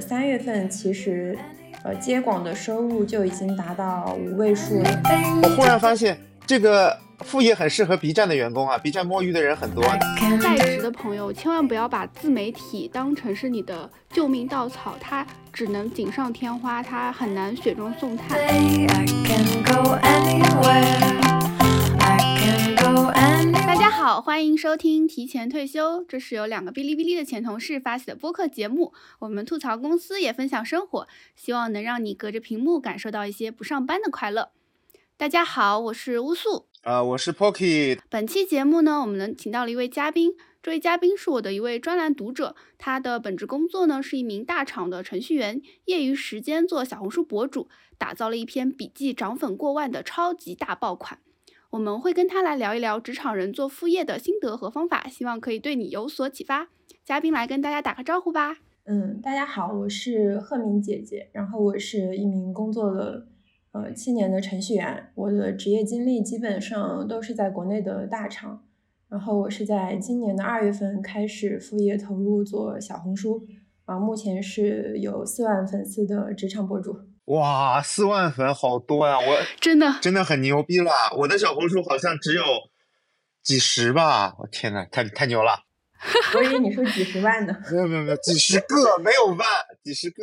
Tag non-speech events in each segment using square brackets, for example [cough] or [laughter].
的三月份，其实呃接广的收入就已经达到五位数了。我忽然发现这个。副业很适合 B 站的员工啊，B 站摸鱼的人很多。在职的朋友千万不要把自媒体当成是你的救命稻草，它只能锦上添花，它很难雪中送炭。好，欢迎收听提前退休，这是由两个哔哩哔哩的前同事发起的播客节目，我们吐槽公司也分享生活，希望能让你隔着屏幕感受到一些不上班的快乐。大家好，我是乌素。啊，我是 Pocky。本期节目呢，我们能请到了一位嘉宾，这位嘉宾是我的一位专栏读者，他的本职工作呢是一名大厂的程序员，业余时间做小红书博主，打造了一篇笔记涨粉过万的超级大爆款。我们会跟他来聊一聊职场人做副业的心得和方法，希望可以对你有所启发。嘉宾来跟大家打个招呼吧。嗯，大家好，我是贺明姐姐，然后我是一名工作了。呃，七年的程序员，我的职业经历基本上都是在国内的大厂。然后我是在今年的二月份开始副业投入做小红书，啊，目前是有四万粉丝的职场博主。哇，四万粉好多呀！我真的真的很牛逼了。我的小红书好像只有几十吧。我天呐，太太牛了！我以为你说几十万呢。没有没有没有，几十个没有万，几十个。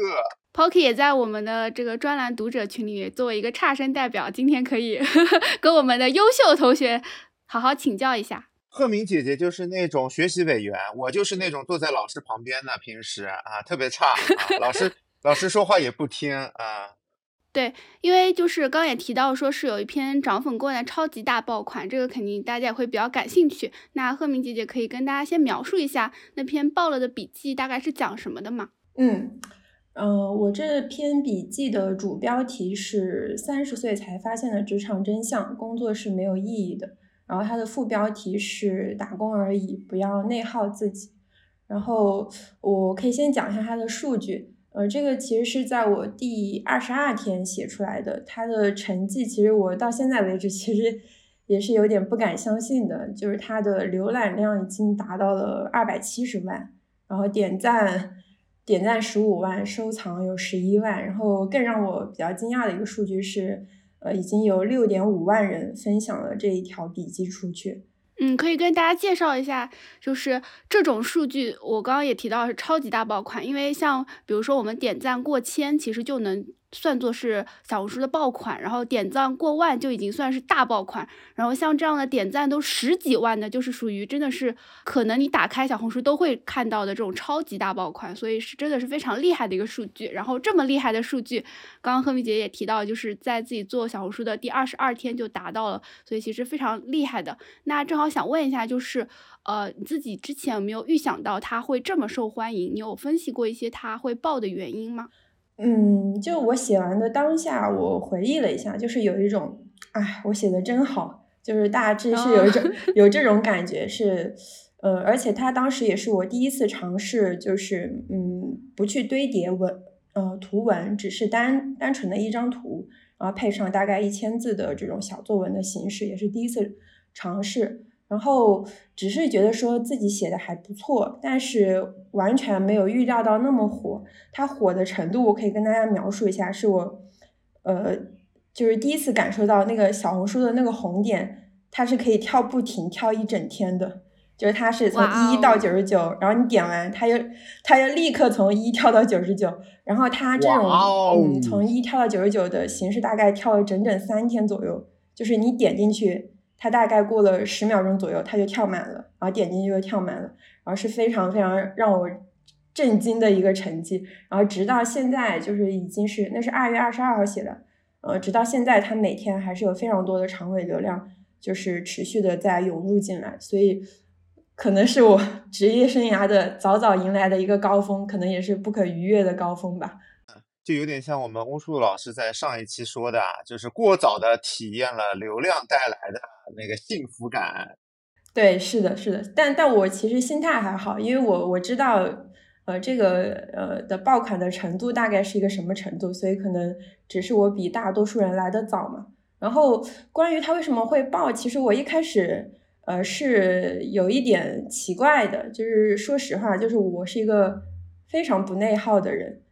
Pocky 也在我们的这个专栏读者群里作为一个差生代表，今天可以 [laughs] 跟我们的优秀同学好好请教一下。贺明姐姐就是那种学习委员，我就是那种坐在老师旁边的，平时啊特别差，老师老师说话也不听啊。对，因为就是刚也提到说是有一篇涨粉过万的超级大爆款，这个肯定大家也会比较感兴趣。那贺明姐姐可以跟大家先描述一下那篇爆了的笔记大概是讲什么的吗？嗯。呃，我这篇笔记的主标题是“三十岁才发现的职场真相：工作是没有意义的”，然后它的副标题是“打工而已，不要内耗自己”。然后我可以先讲一下它的数据。呃，这个其实是在我第二十二天写出来的，它的成绩其实我到现在为止其实也是有点不敢相信的，就是它的浏览量已经达到了二百七十万，然后点赞。点赞十五万，收藏有十一万，然后更让我比较惊讶的一个数据是，呃，已经有六点五万人分享了这一条笔记出去。嗯，可以跟大家介绍一下，就是这种数据，我刚刚也提到是超级大爆款，因为像比如说我们点赞过千，其实就能。算作是小红书的爆款，然后点赞过万就已经算是大爆款，然后像这样的点赞都十几万的，就是属于真的是可能你打开小红书都会看到的这种超级大爆款，所以是真的是非常厉害的一个数据。然后这么厉害的数据，刚刚贺明姐也提到，就是在自己做小红书的第二十二天就达到了，所以其实非常厉害的。那正好想问一下，就是呃你自己之前有没有预想到它会这么受欢迎？你有分析过一些它会爆的原因吗？嗯，就我写完的当下，我回忆了一下，就是有一种，哎，我写的真好，就是大致是有一种有这种感觉，是，呃，而且他当时也是我第一次尝试，就是嗯，不去堆叠文，呃，图文，只是单单纯的一张图，然后配上大概一千字的这种小作文的形式，也是第一次尝试。然后只是觉得说自己写的还不错，但是完全没有预料到那么火。它火的程度，我可以跟大家描述一下，是我，呃，就是第一次感受到那个小红书的那个红点，它是可以跳不停跳一整天的，就是它是从一到九十九，然后你点完，它又它又立刻从一跳到九十九，然后它这种嗯从一跳到九十九的形式，大概跳了整整三天左右，就是你点进去。它大概过了十秒钟左右，它就跳满了，然后点进去就跳满了，然后是非常非常让我震惊的一个成绩。然后直到现在，就是已经是那是二月二十二号写的，呃，直到现在，它每天还是有非常多的长尾流量，就是持续的在涌入进来，所以可能是我 [laughs] 职业生涯的早早迎来的一个高峰，可能也是不可逾越的高峰吧。就有点像我们巫术老师在上一期说的啊，就是过早的体验了流量带来的那个幸福感。对，是的，是的，但但我其实心态还好，因为我我知道，呃，这个呃的爆款的程度大概是一个什么程度，所以可能只是我比大多数人来的早嘛。然后关于它为什么会爆，其实我一开始呃是有一点奇怪的，就是说实话，就是我是一个非常不内耗的人。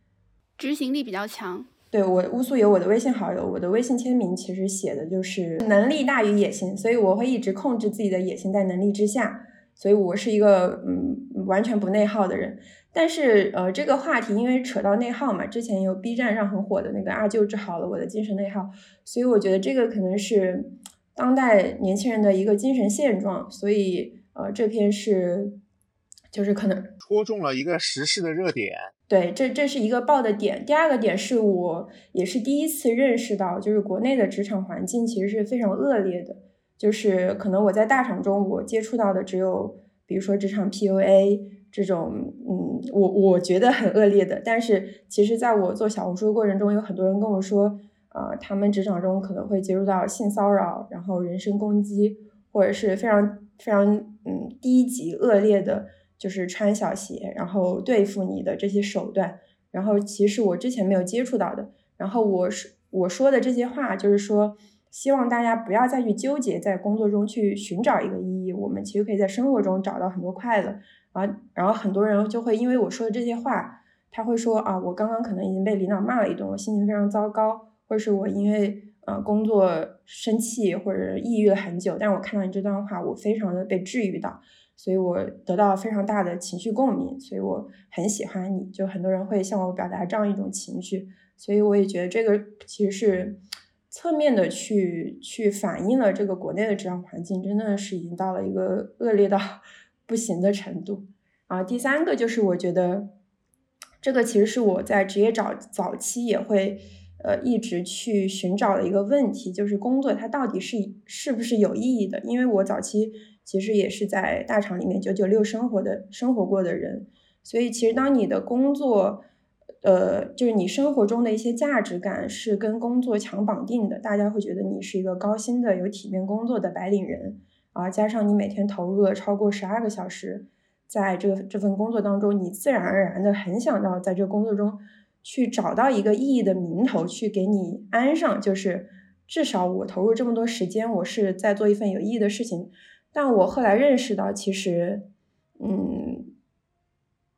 执行力比较强。对我乌苏有我的微信好友，我的微信签名其实写的就是能力大于野心，所以我会一直控制自己的野心在能力之下。所以我是一个嗯完全不内耗的人。但是呃这个话题因为扯到内耗嘛，之前有 B 站上很火的那个阿舅治好了我的精神内耗，所以我觉得这个可能是当代年轻人的一个精神现状。所以呃这篇是就是可能戳中了一个时事的热点。对，这这是一个爆的点。第二个点是我也是第一次认识到，就是国内的职场环境其实是非常恶劣的。就是可能我在大厂中，我接触到的只有，比如说职场 PUA 这种，嗯，我我觉得很恶劣的。但是其实在我做小红书的过程中，有很多人跟我说，呃，他们职场中可能会接触到性骚扰，然后人身攻击，或者是非常非常嗯低级恶劣的，就是穿小鞋然后对付你的这些手段。然后其实我之前没有接触到的。然后我是我说的这些话，就是说。希望大家不要再去纠结在工作中去寻找一个意义，我们其实可以在生活中找到很多快乐啊。然后很多人就会因为我说的这些话，他会说啊，我刚刚可能已经被领导骂了一顿，我心情非常糟糕，或者是我因为呃工作生气或者抑郁了很久，但我看到你这段话，我非常的被治愈到，所以我得到非常大的情绪共鸣，所以我很喜欢你。就很多人会向我表达这样一种情绪，所以我也觉得这个其实是。侧面的去去反映了这个国内的职场环境真的是已经到了一个恶劣到 [laughs] 不行的程度啊。第三个就是我觉得这个其实是我在职业早早期也会呃一直去寻找的一个问题，就是工作它到底是是不是有意义的？因为我早期其实也是在大厂里面九九六生活的生活过的人，所以其实当你的工作。呃，就是你生活中的一些价值感是跟工作强绑定的，大家会觉得你是一个高薪的、有体面工作的白领人啊，加上你每天投入了超过十二个小时，在这个这份工作当中，你自然而然的很想到在这工作中去找到一个意义的名头去给你安上，就是至少我投入这么多时间，我是在做一份有意义的事情。但我后来认识到，其实，嗯。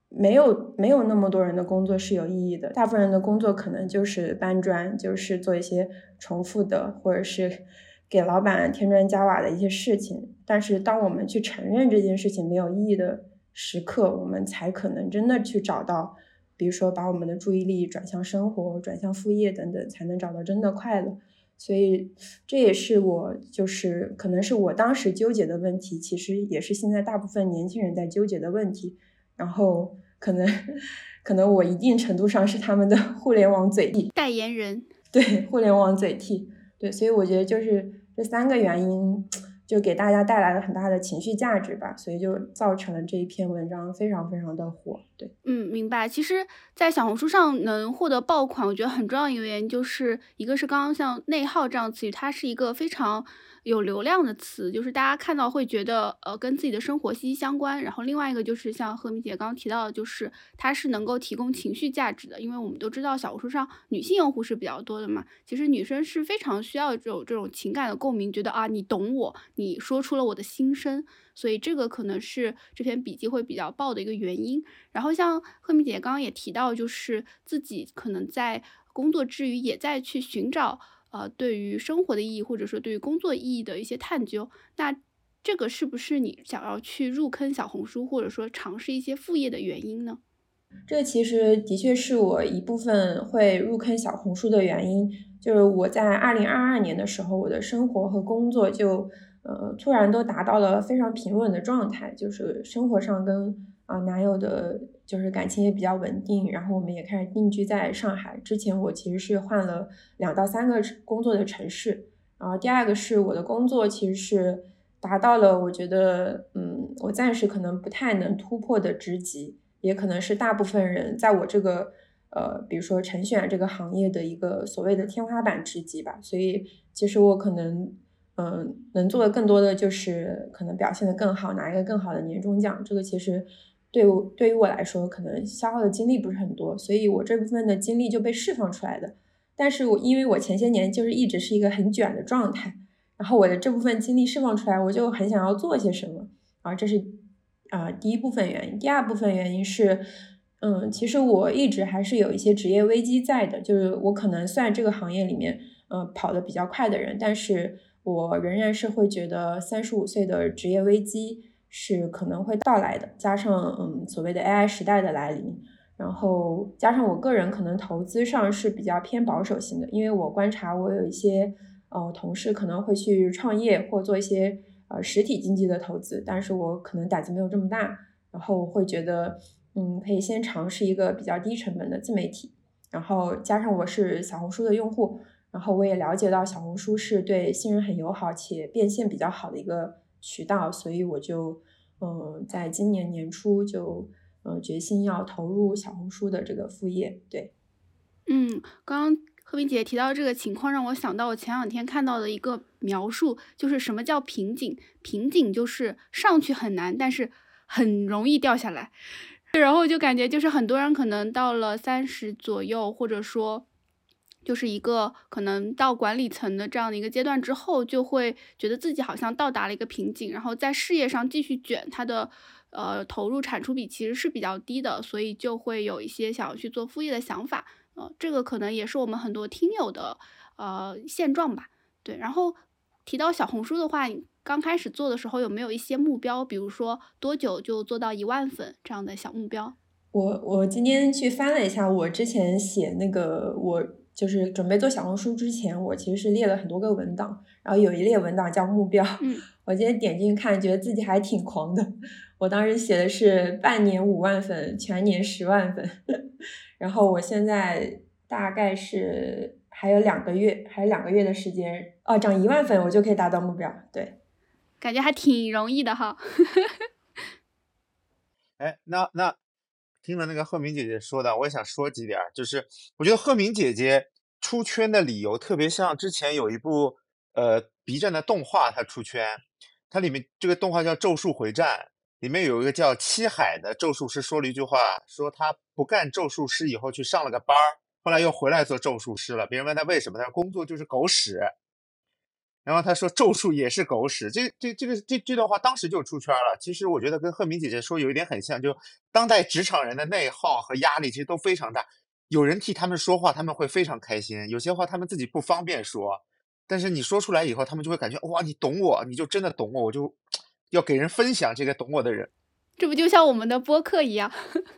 没有没有那么多人的工作是有意义的，大部分人的工作可能就是搬砖，就是做一些重复的，或者是给老板添砖加瓦的一些事情。但是当我们去承认这件事情没有意义的时刻，我们才可能真的去找到，比如说把我们的注意力转向生活、转向副业等等，才能找到真的快乐。所以这也是我就是可能是我当时纠结的问题，其实也是现在大部分年轻人在纠结的问题。然后可能，可能我一定程度上是他们的互联网嘴替代言人，对，互联网嘴替，对，所以我觉得就是这三个原因，就给大家带来了很大的情绪价值吧，所以就造成了这一篇文章非常非常的火，对，嗯，明白。其实，在小红书上能获得爆款，我觉得很重要一个原因就是一个是刚刚像内耗这样词语，它是一个非常。有流量的词，就是大家看到会觉得，呃，跟自己的生活息息相关。然后另外一个就是像赫敏姐刚刚提到的，就是它是能够提供情绪价值的。因为我们都知道小红书上女性用户是比较多的嘛，其实女生是非常需要这种这种情感的共鸣，觉得啊，你懂我，你说出了我的心声。所以这个可能是这篇笔记会比较爆的一个原因。然后像贺米姐刚刚也提到，就是自己可能在工作之余也在去寻找。呃，对于生活的意义，或者说对于工作意义的一些探究，那这个是不是你想要去入坑小红书，或者说尝试一些副业的原因呢？这其实的确是我一部分会入坑小红书的原因。就是我在二零二二年的时候，我的生活和工作就呃突然都达到了非常平稳的状态，就是生活上跟啊男友的。就是感情也比较稳定，然后我们也开始定居在上海。之前我其实是换了两到三个工作的城市，然后第二个是我的工作其实是达到了我觉得，嗯，我暂时可能不太能突破的职级，也可能是大部分人在我这个呃，比如说程序员这个行业的一个所谓的天花板职级吧。所以其实我可能，嗯，能做的更多的就是可能表现的更好，拿一个更好的年终奖。这个其实。对我对于我来说，可能消耗的精力不是很多，所以我这部分的精力就被释放出来的。但是我因为我前些年就是一直是一个很卷的状态，然后我的这部分精力释放出来，我就很想要做些什么啊，这是啊第一部分原因。第二部分原因是，嗯，其实我一直还是有一些职业危机在的，就是我可能算这个行业里面，呃，跑得比较快的人，但是我仍然是会觉得三十五岁的职业危机是可能会到来的，加上嗯所谓的 AI 时代的来临，然后加上我个人可能投资上是比较偏保守型的，因为我观察我有一些呃同事可能会去创业或做一些呃实体经济的投资，但是我可能胆子没有这么大，然后会觉得。嗯，可以先尝试一个比较低成本的自媒体，然后加上我是小红书的用户，然后我也了解到小红书是对新人很友好且变现比较好的一个渠道，所以我就嗯，在今年年初就嗯决心要投入小红书的这个副业。对，嗯，刚刚贺斌姐姐提到这个情况，让我想到我前两天看到的一个描述，就是什么叫瓶颈？瓶颈就是上去很难，但是很容易掉下来。[laughs] 然后就感觉就是很多人可能到了三十左右，或者说就是一个可能到管理层的这样的一个阶段之后，就会觉得自己好像到达了一个瓶颈，然后在事业上继续卷，他的呃投入产出比其实是比较低的，所以就会有一些想要去做副业的想法。呃，这个可能也是我们很多听友的呃现状吧。对，然后提到小红书的话。刚开始做的时候有没有一些目标？比如说多久就做到一万粉这样的小目标？我我今天去翻了一下，我之前写那个，我就是准备做小红书之前，我其实是列了很多个文档，然后有一列文档叫目标。嗯，[laughs] 我今天点进去看，觉得自己还挺狂的。我当时写的是半年五万粉，全年十万粉，然后我现在大概是还有两个月，还有两个月的时间，哦，涨一万粉我就可以达到目标。对。感觉还挺容易的哈，[laughs] 哎，那那听了那个贺明姐姐说的，我也想说几点，就是我觉得贺明姐姐出圈的理由特别像之前有一部呃 B 站的动画，它出圈，它里面这个动画叫《咒术回战》，里面有一个叫七海的咒术师说了一句话，说他不干咒术师以后去上了个班儿，后来又回来做咒术师了，别人问他为什么，他说工作就是狗屎。然后他说咒术也是狗屎，这这这个这这段话当时就出圈了。其实我觉得跟贺明姐姐说有一点很像，就当代职场人的内耗和压力其实都非常大。有人替他们说话，他们会非常开心；有些话他们自己不方便说，但是你说出来以后，他们就会感觉哇，你懂我，你就真的懂我，我就 [tsk] 要给人分享这个懂我的人。这不就像我们的播客一样？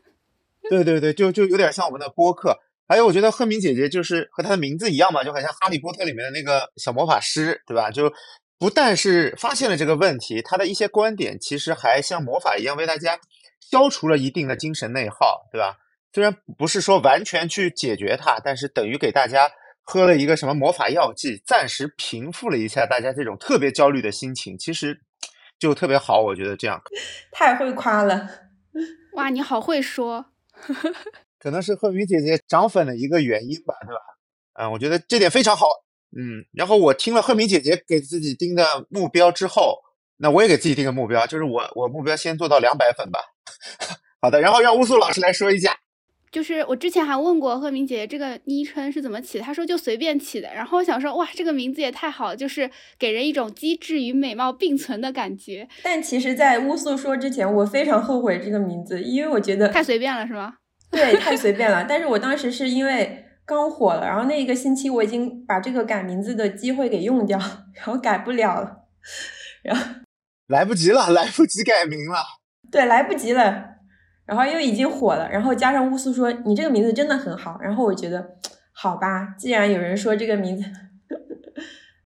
[laughs] 对对对，就就有点像我们的播客。还有，我觉得赫敏姐姐就是和她的名字一样嘛，就好像《哈利波特》里面的那个小魔法师，对吧？就不但是发现了这个问题，她的一些观点其实还像魔法一样为大家消除了一定的精神内耗，对吧？虽然不是说完全去解决它，但是等于给大家喝了一个什么魔法药剂，暂时平复了一下大家这种特别焦虑的心情，其实就特别好。我觉得这样 [laughs] 太会夸了，哇，你好会说。可能是赫敏姐姐涨粉的一个原因吧，对吧？嗯，我觉得这点非常好。嗯，然后我听了赫敏姐姐给自己定的目标之后，那我也给自己定个目标，就是我我目标先做到两百粉吧。[laughs] 好的，然后让乌苏老师来说一下。就是我之前还问过贺敏姐姐这个昵称是怎么起的，她说就随便起的。然后我想说，哇，这个名字也太好了，就是给人一种机智与美貌并存的感觉。但其实，在乌苏说之前，我非常后悔这个名字，因为我觉得太随便了，是吗？[laughs] 对，太随便了。但是我当时是因为刚火了，然后那一个星期我已经把这个改名字的机会给用掉，然后改不了了，然后 [laughs] 来不及了，来不及改名了。[laughs] 对，来不及了。然后又已经火了，然后加上乌苏说你这个名字真的很好，然后我觉得好吧，既然有人说这个名字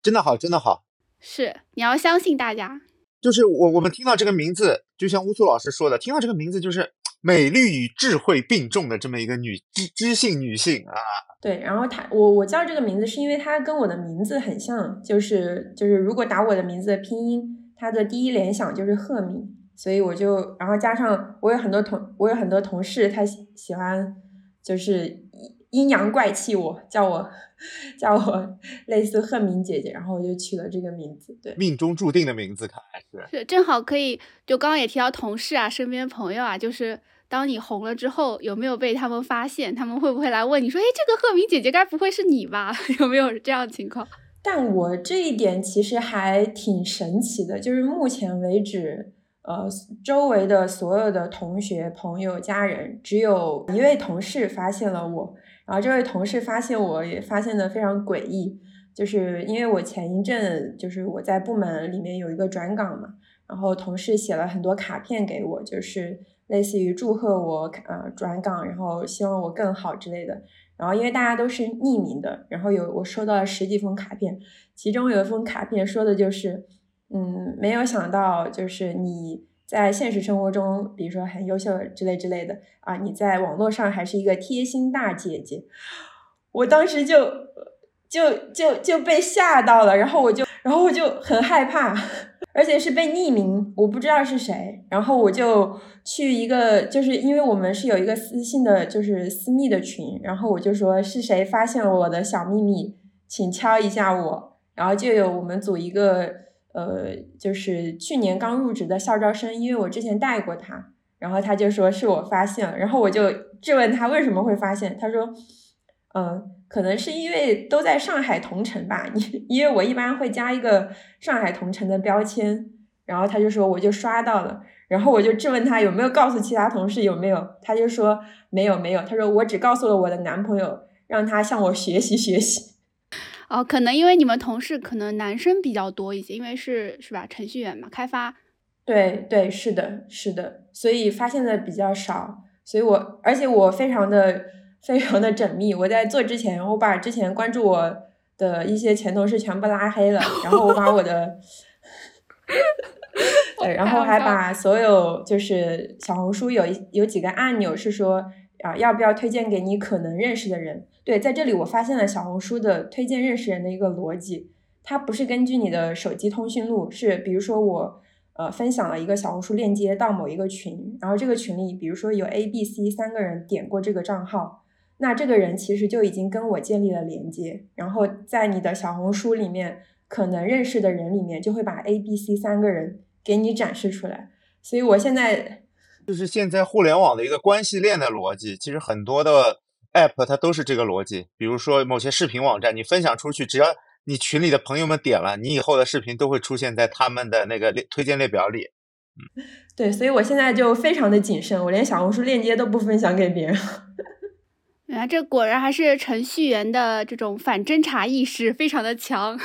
真的好，真的好，是你要相信大家。就是我我们听到这个名字，就像乌苏老师说的，听到这个名字就是。[tsk] 美丽与智慧并重的这么一个女知知性女性啊，对，然后她我我叫这个名字是因为她跟我的名字很像，就是就是如果打我的名字的拼音，她的第一联想就是赫敏，所以我就然后加上我有很多同我有很多同事，他喜喜欢就是阴阳怪气我叫我叫我类似赫敏姐姐，然后我就取了这个名字，对，命中注定的名字，看来是是正好可以，就刚刚也提到同事啊，身边朋友啊，就是。当你红了之后，有没有被他们发现？他们会不会来问你说：“哎，这个赫敏姐姐该不会是你吧？” [laughs] 有没有这样的情况？但我这一点其实还挺神奇的，就是目前为止，呃，周围的所有的同学、朋友、家人，只有一位同事发现了我。然后这位同事发现我也发现的非常诡异，就是因为我前一阵就是我在部门里面有一个转岗嘛，然后同事写了很多卡片给我，就是类似于祝贺我呃转岗，然后希望我更好之类的。然后因为大家都是匿名的，然后有我收到了十几封卡片，其中有一封卡片说的就是。嗯，没有想到，就是你在现实生活中，比如说很优秀之类之类的啊，你在网络上还是一个贴心大姐姐。我当时就就就就被吓到了，然后我就然后我就很害怕，而且是被匿名，我不知道是谁。然后我就去一个，就是因为我们是有一个私信的，就是私密的群，然后我就说是谁发现了我的小秘密，请敲一下我。然后就有我们组一个。呃，就是去年刚入职的校招生，因为我之前带过他，然后他就说是我发现了，然后我就质问他为什么会发现，他说，嗯，可能是因为都在上海同城吧，[laughs] 因因为我一般会加一个上海同城的标签，然后他就说我就刷到了，然后我就质问他有没有告诉其他同事有没有，他就说没有没有，他说我只告诉了我的男朋友，让他向我学习学习。哦，可能因为你们同事可能男生比较多一些，因为是是吧？程序员嘛，开发。对对，是的，是的，所以发现的比较少。所以我而且我非常的非常的缜密。我在做之前，我把之前关注我的一些前同事全部拉黑了，然后我把我的，[laughs] 对，然后还把所有就是小红书有一有几个按钮是说。啊，要不要推荐给你可能认识的人？对，在这里我发现了小红书的推荐认识人的一个逻辑，它不是根据你的手机通讯录，是比如说我呃分享了一个小红书链接到某一个群，然后这个群里比如说有 A、B、C 三个人点过这个账号，那这个人其实就已经跟我建立了连接，然后在你的小红书里面可能认识的人里面就会把 A、B、C 三个人给你展示出来，所以我现在。就是现在互联网的一个关系链的逻辑，其实很多的 app 它都是这个逻辑。比如说某些视频网站，你分享出去，只要你群里的朋友们点了，你以后的视频都会出现在他们的那个列推荐列表里。嗯，[laughs] 对，所以我现在就非常的谨慎，我连小红书链接都不分享给别人。[laughs] 啊，这果然还是程序员的这种反侦查意识非常的强。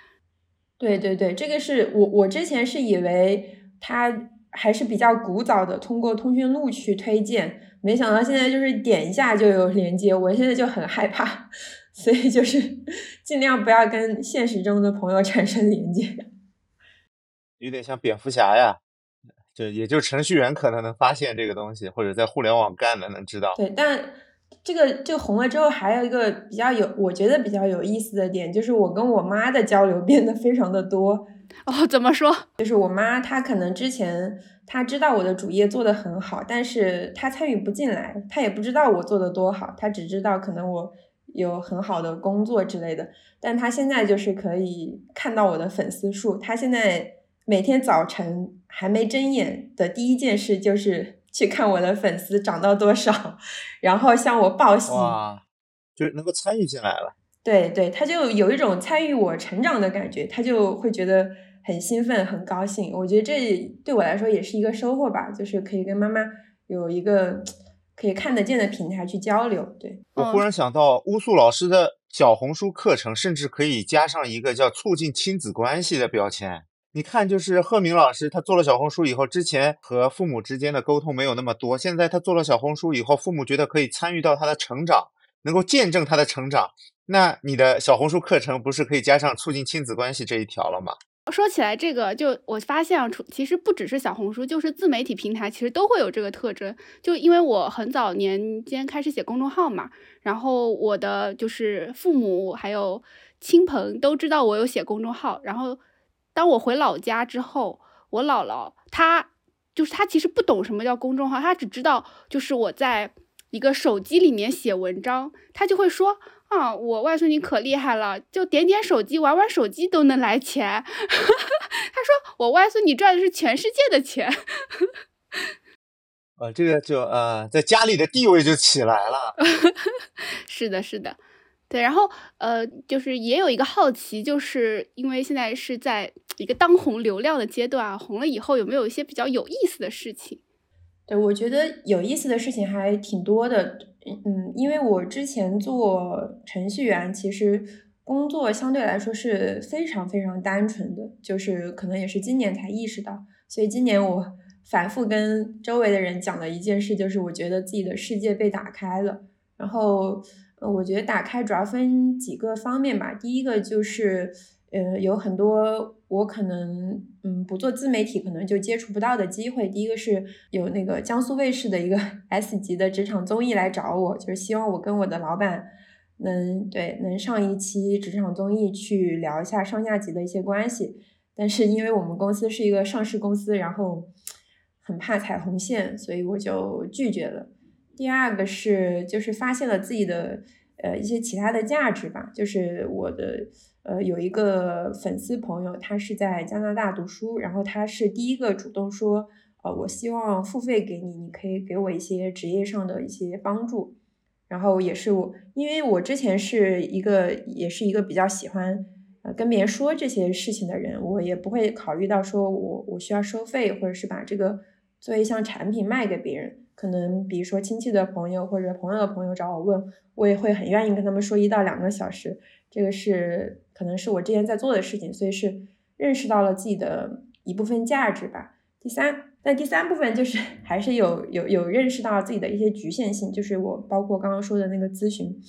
[laughs] 对对对，这个是我我之前是以为他。还是比较古早的，通过通讯录去推荐，没想到现在就是点一下就有连接，我现在就很害怕，[laughs] 所以就是 [laughs] 尽量不要跟现实中的朋友产生连接。有点像蝙蝠侠呀，[laughs] 就也就程序员可能能发现这个东西，或者在互联网干的能知道。对，但这个就红了之后，还有一个比较有，我觉得比较有意思的点，就是我跟我妈的交流变得非常的多。[laughs] 哦，怎么说？就是我妈，她可能之前她知道我的主业做得很好，但是她参与不进来，她也不知道我做的多好，她只知道可能我有很好的工作之类的。但她现在就是可以看到我的粉丝数，她现在每天早晨还没睁眼的第一件事就是去看我的粉丝涨到多少，然后向我报喜。哇，就能够参与进来了。对对，他就有一种参与我成长的感觉，他就会觉得很兴奋、很高兴。我觉得这对我来说也是一个收获吧，就是可以跟妈妈有一个可以看得见的平台去交流。对我忽然想到，乌素老师的小红书课程甚至可以加上一个叫“促进亲子关系”的标签。你看，就是贺明老师，他做了小红书以后，之前和父母之间的沟通没有那么多，现在他做了小红书以后，父母觉得可以参与到他的成长，能够见证他的成长。那你的小红书课程不是可以加上促进亲子关系这一条了吗？说起来，这个就我发现，其实不只是小红书，就是自媒体平台，其实都会有这个特征。就因为我很早年间开始写公众号嘛，然后我的就是父母还有亲朋都知道我有写公众号。然后当我回老家之后，我姥姥她就是她其实不懂什么叫公众号，她只知道就是我在一个手机里面写文章，她就会说。啊，我外孙女可厉害了，就点点手机，玩玩手机都能来钱。他说我外孙女赚的是全世界的钱。[laughs] 呃，这个就呃，在家里的地位就起来了。[laughs] 是的，是的，对。然后呃，就是也有一个好奇，就是因为现在是在一个当红流量的阶段啊，红了以后有没有一些比较有意思的事情？对，我觉得有意思的事情还挺多的。嗯，因为我之前做程序员，其实工作相对来说是非常非常单纯的，就是可能也是今年才意识到。所以今年我反复跟周围的人讲了一件事，就是我觉得自己的世界被打开了。然后，呃，我觉得打开主要分几个方面吧。第一个就是。呃，有很多我可能嗯不做自媒体，可能就接触不到的机会。第一个是有那个江苏卫视的一个 [laughs] S 级的职场综艺来找我，就是希望我跟我的老板能对能上一期职场综艺去聊一下上下级的一些关系。但是因为我们公司是一个上市公司，然后很怕踩红线，所以我就拒绝了。第二个是就是发现了自己的呃一些其他的价值吧，就是我的。呃，有一个粉丝朋友，他是在加拿大读书，然后他是第一个主动说，呃，我希望付费给你，你可以给我一些职业上的一些帮助。然后也是我，因为我之前是一个，也是一个比较喜欢呃跟别人说这些事情的人，我也不会考虑到说我我需要收费，或者是把这个作为一项产品卖给别人。可能比如说亲戚的朋友或者朋友的朋友找我问，我也会很愿意跟他们说一到两个小时。这个是可能是我之前在做的事情，所以是认识到了自己的一部分价值吧。第三，那第三部分就是 [laughs] 还是有有有认识到自己的一些局限性，就是我包括刚刚说的那个咨询，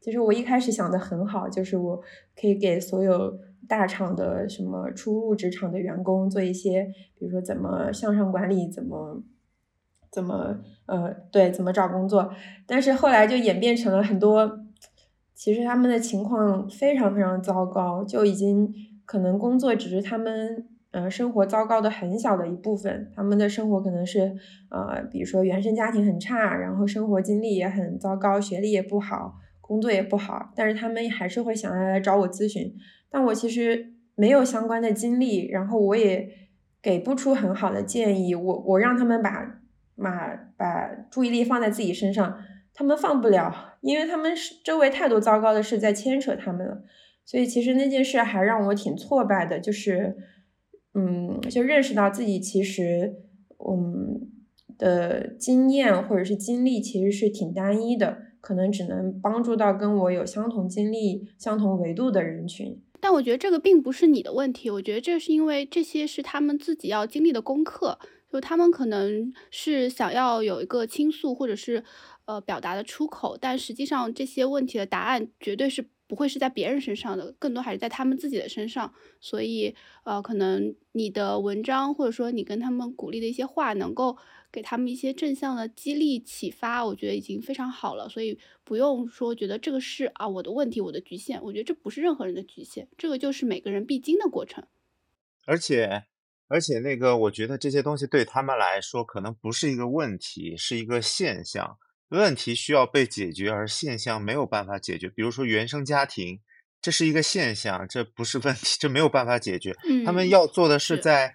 其实我一开始想的很好，就是我可以给所有大厂的什么初入职场的员工做一些，比如说怎么向上管理，怎么怎么呃对怎么找工作，但是后来就演变成了很多。其实他们的情况非常非常糟糕，就已经可能工作只是他们呃生活糟糕的很小的一部分。他们的生活可能是呃，比如说原生家庭很差，然后生活经历也很糟糕，学历也不好，工作也不好，但是他们还是会想要来找我咨询。但我其实没有相关的经历，然后我也给不出很好的建议。我我让他们把把把注意力放在自己身上。他们放不了，因为他们是周围太多糟糕的事在牵扯他们了，所以其实那件事还让我挺挫败的，就是，嗯，就认识到自己其实，嗯的经验或者是经历其实是挺单一的，可能只能帮助到跟我有相同经历、相同维度的人群。但我觉得这个并不是你的问题，我觉得这是因为这些是他们自己要经历的功课，就他们可能是想要有一个倾诉，或者是。呃，表达的出口，但实际上这些问题的答案绝对是不会是在别人身上的，更多还是在他们自己的身上。所以，呃，可能你的文章或者说你跟他们鼓励的一些话，能够给他们一些正向的激励启发，我觉得已经非常好了。所以不用说觉得这个是啊我的问题，我的局限，我觉得这不是任何人的局限，这个就是每个人必经的过程。而且，而且那个，我觉得这些东西对他们来说可能不是一个问题，是一个现象。问题需要被解决，而现象没有办法解决。比如说原生家庭，这是一个现象，这不是问题，[laughs] 这没有办法解决。他们要做的是在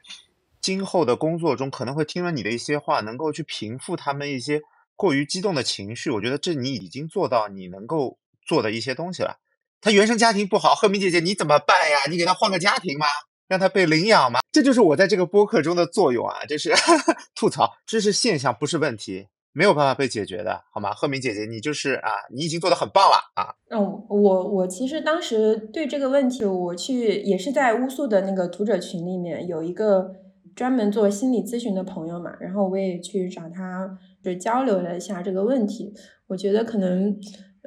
今后的工作中，可能会听了你的一些话，能够去平复他们一些过于激动的情绪。我觉得这你已经做到你能够做的一些东西了。他原生家庭不好，赫敏姐姐你怎么办呀？你给他换个家庭吗？让他被领养吗？这就是我在这个播客中的作用啊，就是 [laughs] 吐槽，这是现象，不是问题。没有办法被解决的，好吗？赫敏姐姐，你就是啊，你已经做的很棒了啊。嗯，我我其实当时对这个问题，我去也是在乌素的那个读者群里面有一个专门做心理咨询的朋友嘛，然后我也去找他就交流了一下这个问题。我觉得可能，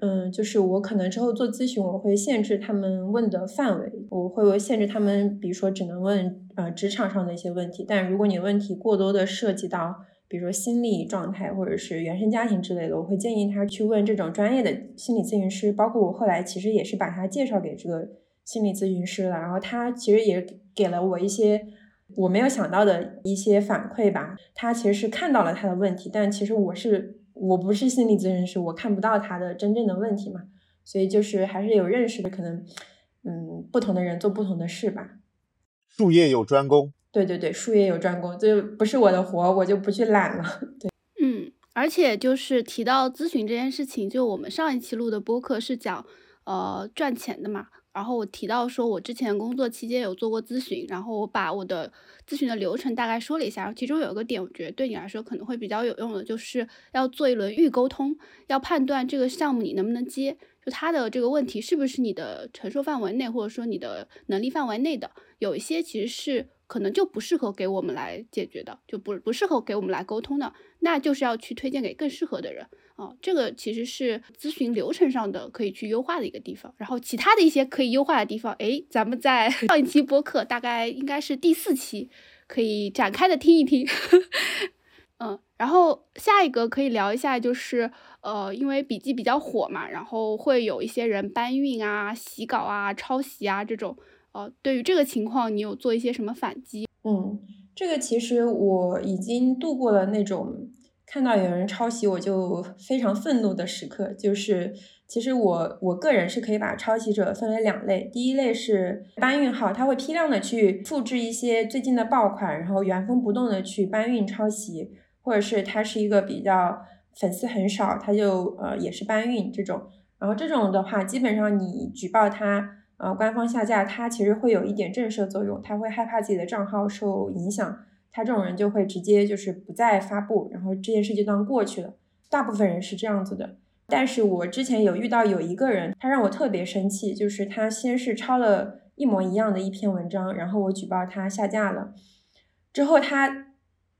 嗯就是我可能之后做咨询，我会限制他们问的范围，我会限制他们，比如说只能问呃职场上的一些问题，但如果你问题过多的涉及到。比如说心理状态或者是原生家庭之类的，我会建议他去问这种专业的心理咨询师。包括我后来其实也是把他介绍给这个心理咨询师了，然后他其实也给了我一些我没有想到的一些反馈吧。他其实是看到了他的问题，但其实我是我不是心理咨询师，我看不到他的真正的问题嘛。所以就是还是有认识的，可能嗯，不同的人做不同的事吧。术业有专攻。对对对，术业有专攻，这不是我的活，我就不去揽了。[laughs] 对，嗯，而且就是提到咨询这件事情，就我们上一期录的播客是讲呃赚钱的嘛，然后我提到说，我之前工作期间有做过咨询，然后我把我的咨询的流程大概说了一下。其中有一个点，我觉得对你来说可能会比较有用的，就是要做一轮预沟通，要判断这个项目你能不能接，就他的这个问题是不是你的承受范围内，或者说你的能力范围内的。有一些其实是可能就不适合给我们来解决的，就不不适合给我们来沟通的，那就是要去推荐给更适合的人。哦，这个其实是咨询流程上的可以去优化的一个地方，然后其他的一些可以优化的地方，哎，咱们在 [laughs] 上一期播客大概应该是第四期，可以展开的听一听。[laughs] 嗯，然后下一个可以聊一下，就是呃，因为笔记比较火嘛，然后会有一些人搬运啊、洗稿啊、抄袭啊这种，呃，对于这个情况，你有做一些什么反击？嗯，这个其实我已经度过了那种。看到有人抄袭，我就非常愤怒的时刻，就是其实我我个人是可以把抄袭者分为两类，第一类是搬运号，他会批量的去复制一些最近的爆款，然后原封不动的去搬运抄袭，或者是他是一个比较粉丝很少，他就呃也是搬运这种，然后这种的话，基本上你举报他，呃官方下架，他其实会有一点震慑作用，他会害怕自己的账号受影响。他这种人就会直接就是不再发布，然后这件事就当过去了。大部分人是这样子的，但是我之前有遇到有一个人，他让我特别生气，就是他先是抄了一模一样的一篇文章，然后我举报他下架了，之后他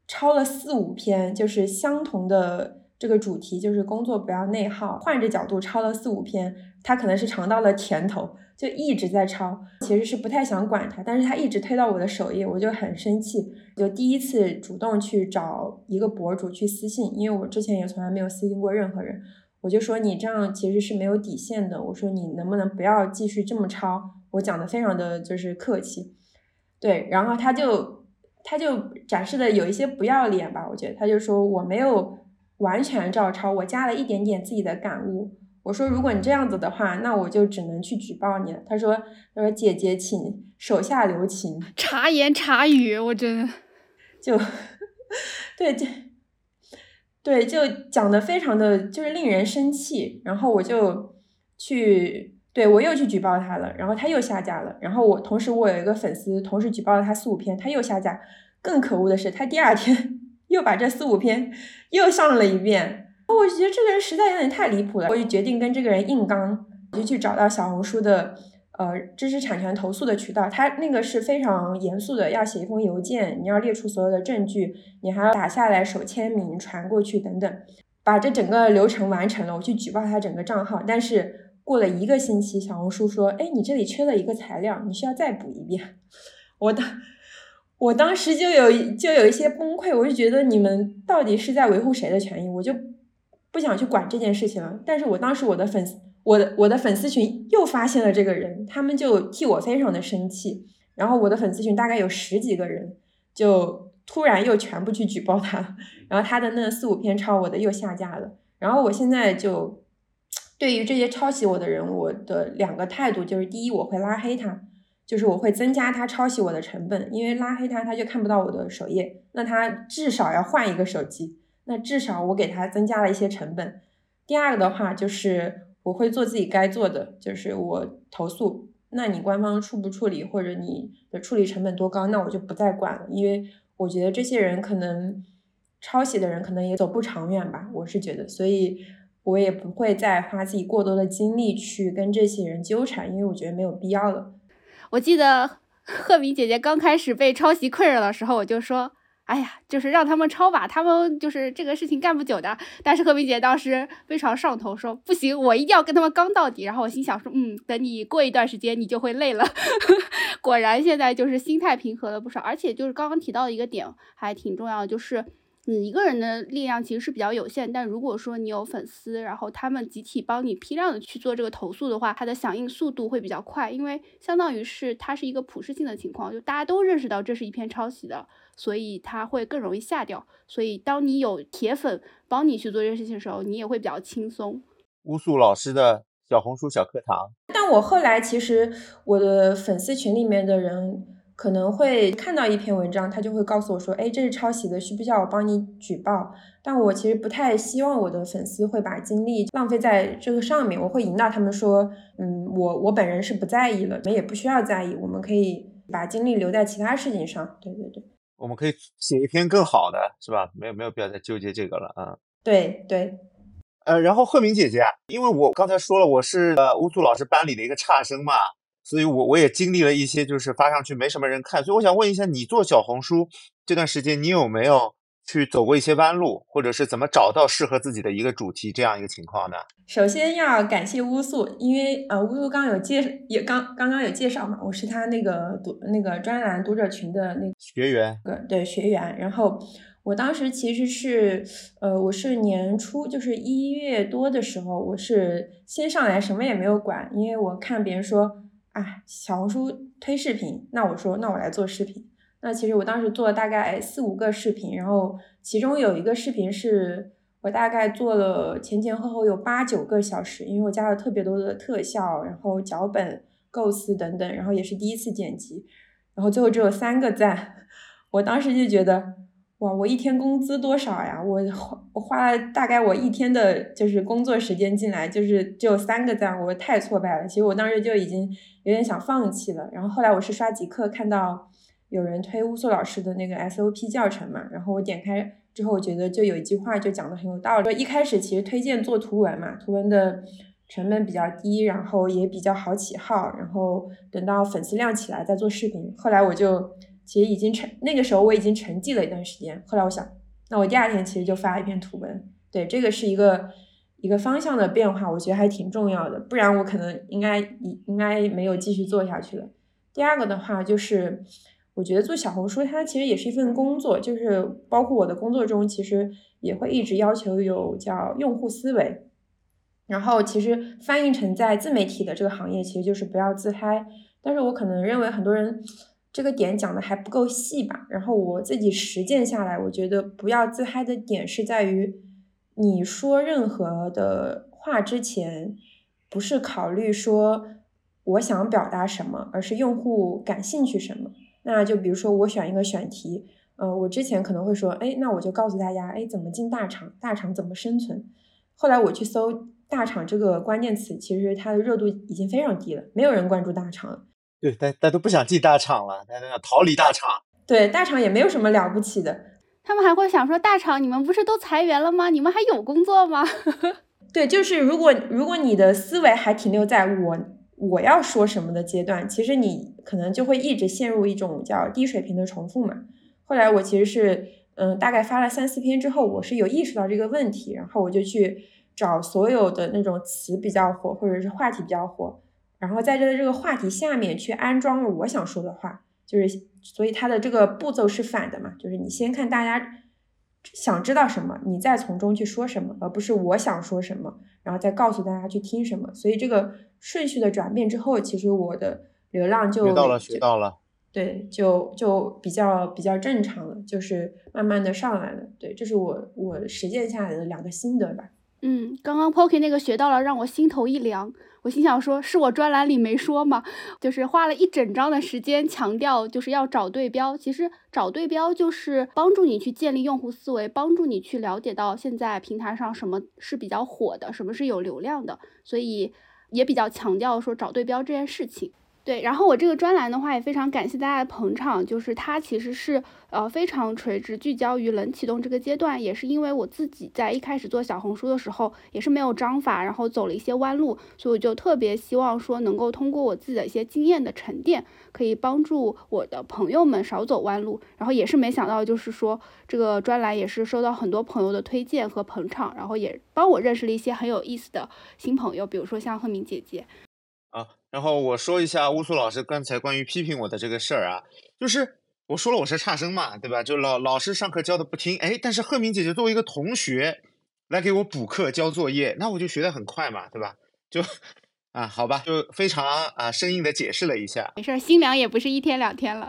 抄了四五篇，就是相同的这个主题，就是工作不要内耗，换着角度抄了四五篇，他可能是尝到了甜头。就一直在抄，其实是不太想管他，但是他一直推到我的首页，我就很生气，就第一次主动去找一个博主去私信，因为我之前也从来没有私信过任何人，我就说你这样其实是没有底线的，我说你能不能不要继续这么抄，我讲的非常的就是客气，对，然后他就他就展示的有一些不要脸吧，我觉得他就说我没有完全照抄，我加了一点点自己的感悟。我说，如果你这样子的话，那我就只能去举报你了。他说：“他说姐姐，请手下留情，茶言茶语，我真的 [laughs] 就对，这对，就讲的非常的就是令人生气。然后我就去，对我又去举报他了，然后他又下架了。然后我同时我有一个粉丝，同时举报了他四五篇，他又下架。更可恶的是，他第二天又把这四五篇又上了一遍。我觉得这个人实在有点太离谱了，我就决定跟这个人硬刚，我就去找到小红书的呃知识产权投诉的渠道，他那个是非常严肃的，要写一封邮件，你要列出所有的证据，你还要打下来手签名传过去等等，把这整个流程完成了，我去举报他整个账号，但是过了一个星期，小红书说，哎，你这里缺了一个材料，你需要再补一遍，我当，我当时就有就有一些崩溃，我就觉得你们到底是在维护谁的权益，我就。不想去管这件事情了，但是我当时我的粉丝，我的我的粉丝群又发现了这个人，他们就替我非常的生气，然后我的粉丝群大概有十几个人，就突然又全部去举报他，然后他的那四五篇抄我的又下架了，然后我现在就对于这些抄袭我的人，我的两个态度就是，第一我会拉黑他，就是我会增加他抄袭我的成本，因为拉黑他他就看不到我的首页，那他至少要换一个手机。那至少我给他增加了一些成本。第二个的话就是我会做自己该做的，就是我投诉，那你官方处不处理，或者你的处理成本多高，那我就不再管了，因为我觉得这些人可能抄袭的人可能也走不长远吧，我是觉得，所以我也不会再花自己过多的精力去跟这些人纠缠，因为我觉得没有必要了。我记得贺敏姐姐刚开始被抄袭困扰的时候，我就说。哎呀，就是让他们抄吧，他们就是这个事情干不久的。但是赫敏姐当时非常上头，说不行，我一定要跟他们刚到底。然后我心想说，嗯，等你过一段时间，你就会累了。[laughs] 果然现在就是心态平和了不少，而且就是刚刚提到的一个点还挺重要的，就是。你一个人的力量其实是比较有限，但如果说你有粉丝，然后他们集体帮你批量的去做这个投诉的话，它的响应速度会比较快，因为相当于是它是一个普适性的情况，就大家都认识到这是一篇抄袭的，所以它会更容易下掉。所以当你有铁粉帮你去做这件事情的时候，你也会比较轻松。乌素老师的小红书小课堂，但我后来其实我的粉丝群里面的人。可能会看到一篇文章，他就会告诉我说，哎，这是抄袭的，需不需要我帮你举报？但我其实不太希望我的粉丝会把精力浪费在这个上面，我会引导他们说，嗯，我我本人是不在意了，你们也不需要在意，我们可以把精力留在其他事情上。对对对，我们可以写一篇更好的，是吧？没有没有必要再纠结这个了啊。对对。呃，然后赫敏姐姐啊，因为我刚才说了，我是呃乌苏老师班里的一个差生嘛，所以我我也经历了一些，就是发上去没什么人看，所以我想问一下，你做小红书这段时间，你有没有去走过一些弯路，或者是怎么找到适合自己的一个主题这样一个情况呢？首先要感谢乌素，因为呃乌素刚有介也刚刚刚有介绍嘛，我是他那个读那个专栏读者群的那个学员，对学员，然后。我当时其实是，呃，我是年初，就是一月多的时候，我是先上来什么也没有管，因为我看别人说，啊，小红书推视频，那我说，那我来做视频。那其实我当时做了大概四五个视频，然后其中有一个视频是我大概做了前前后后有八九个小时，因为我加了特别多的特效，然后脚本构思等等，然后也是第一次剪辑，然后最后只有三个赞，[laughs] 我当时就觉得。哇，我一天工资多少呀？我花我花了大概我一天的就是工作时间进来，就是只有三个赞，我太挫败了。其实我当时就已经有点想放弃了。然后后来我是刷极客看到有人推乌苏老师的那个 SOP 教程嘛，然后我点开之后，我觉得就有一句话就讲的很有道理。说一开始其实推荐做图文嘛，图文的成本比较低，然后也比较好起号，然后等到粉丝量起来再做视频。后来我就。其实已经沉，那个时候我已经沉寂了一段时间。后来我想，那我第二天其实就发一篇图文，对，这个是一个一个方向的变化，我觉得还挺重要的。不然我可能应该应应该没有继续做下去了。第二个的话就是，我觉得做小红书它其实也是一份工作，就是包括我的工作中，其实也会一直要求有叫用户思维。然后其实翻译成在自媒体的这个行业，其实就是不要自嗨。但是我可能认为很多人。这个点讲的还不够细吧？然后我自己实践下来，我觉得不要自嗨的点是在于，你说任何的话之前，不是考虑说我想表达什么，而是用户感兴趣什么。那就比如说我选一个选题，呃，我之前可能会说，哎，那我就告诉大家，哎，怎么进大厂，大厂怎么生存。后来我去搜大厂这个关键词，其实它的热度已经非常低了，没有人关注大厂。对，大大家都不想进大厂了，大家想逃离大厂。对，大厂也没有什么了不起的。他们还会想说，大厂你们不是都裁员了吗？你们还有工作吗？[laughs] 对，就是如果如果你的思维还停留在我我要说什么的阶段，其实你可能就会一直陷入一种叫低水平的重复嘛。后来我其实是嗯，大概发了三四篇之后，我是有意识到这个问题，然后我就去找所有的那种词比较火或者是话题比较火。然后在这个这个话题下面去安装了我想说的话，就是所以它的这个步骤是反的嘛，就是你先看大家想知道什么，你再从中去说什么，而不是我想说什么，然后再告诉大家去听什么。所以这个顺序的转变之后，其实我的流量就学到了，学到了，对，就就比较比较正常了，就是慢慢的上来了。对，这是我我实践下来的两个心得吧。嗯，刚刚 Poki 那个学到了，让我心头一凉。我心想说，是我专栏里没说吗？就是花了一整章的时间强调，就是要找对标。其实找对标就是帮助你去建立用户思维，帮助你去了解到现在平台上什么是比较火的，什么是有流量的。所以也比较强调说找对标这件事情。对，然后我这个专栏的话也非常感谢大家的捧场，就是它其实是呃非常垂直聚焦于冷启动这个阶段，也是因为我自己在一开始做小红书的时候也是没有章法，然后走了一些弯路，所以我就特别希望说能够通过我自己的一些经验的沉淀，可以帮助我的朋友们少走弯路。然后也是没想到，就是说这个专栏也是收到很多朋友的推荐和捧场，然后也帮我认识了一些很有意思的新朋友，比如说像赫敏姐姐。啊，然后我说一下乌苏老师刚才关于批评我的这个事儿啊，就是我说了我是差生嘛，对吧？就老老师上课教的不听，哎，但是赫敏姐姐作为一个同学来给我补课交作业，那我就学的很快嘛，对吧？就啊，好吧，就非常啊生硬的解释了一下。没事，新娘也不是一天两天了。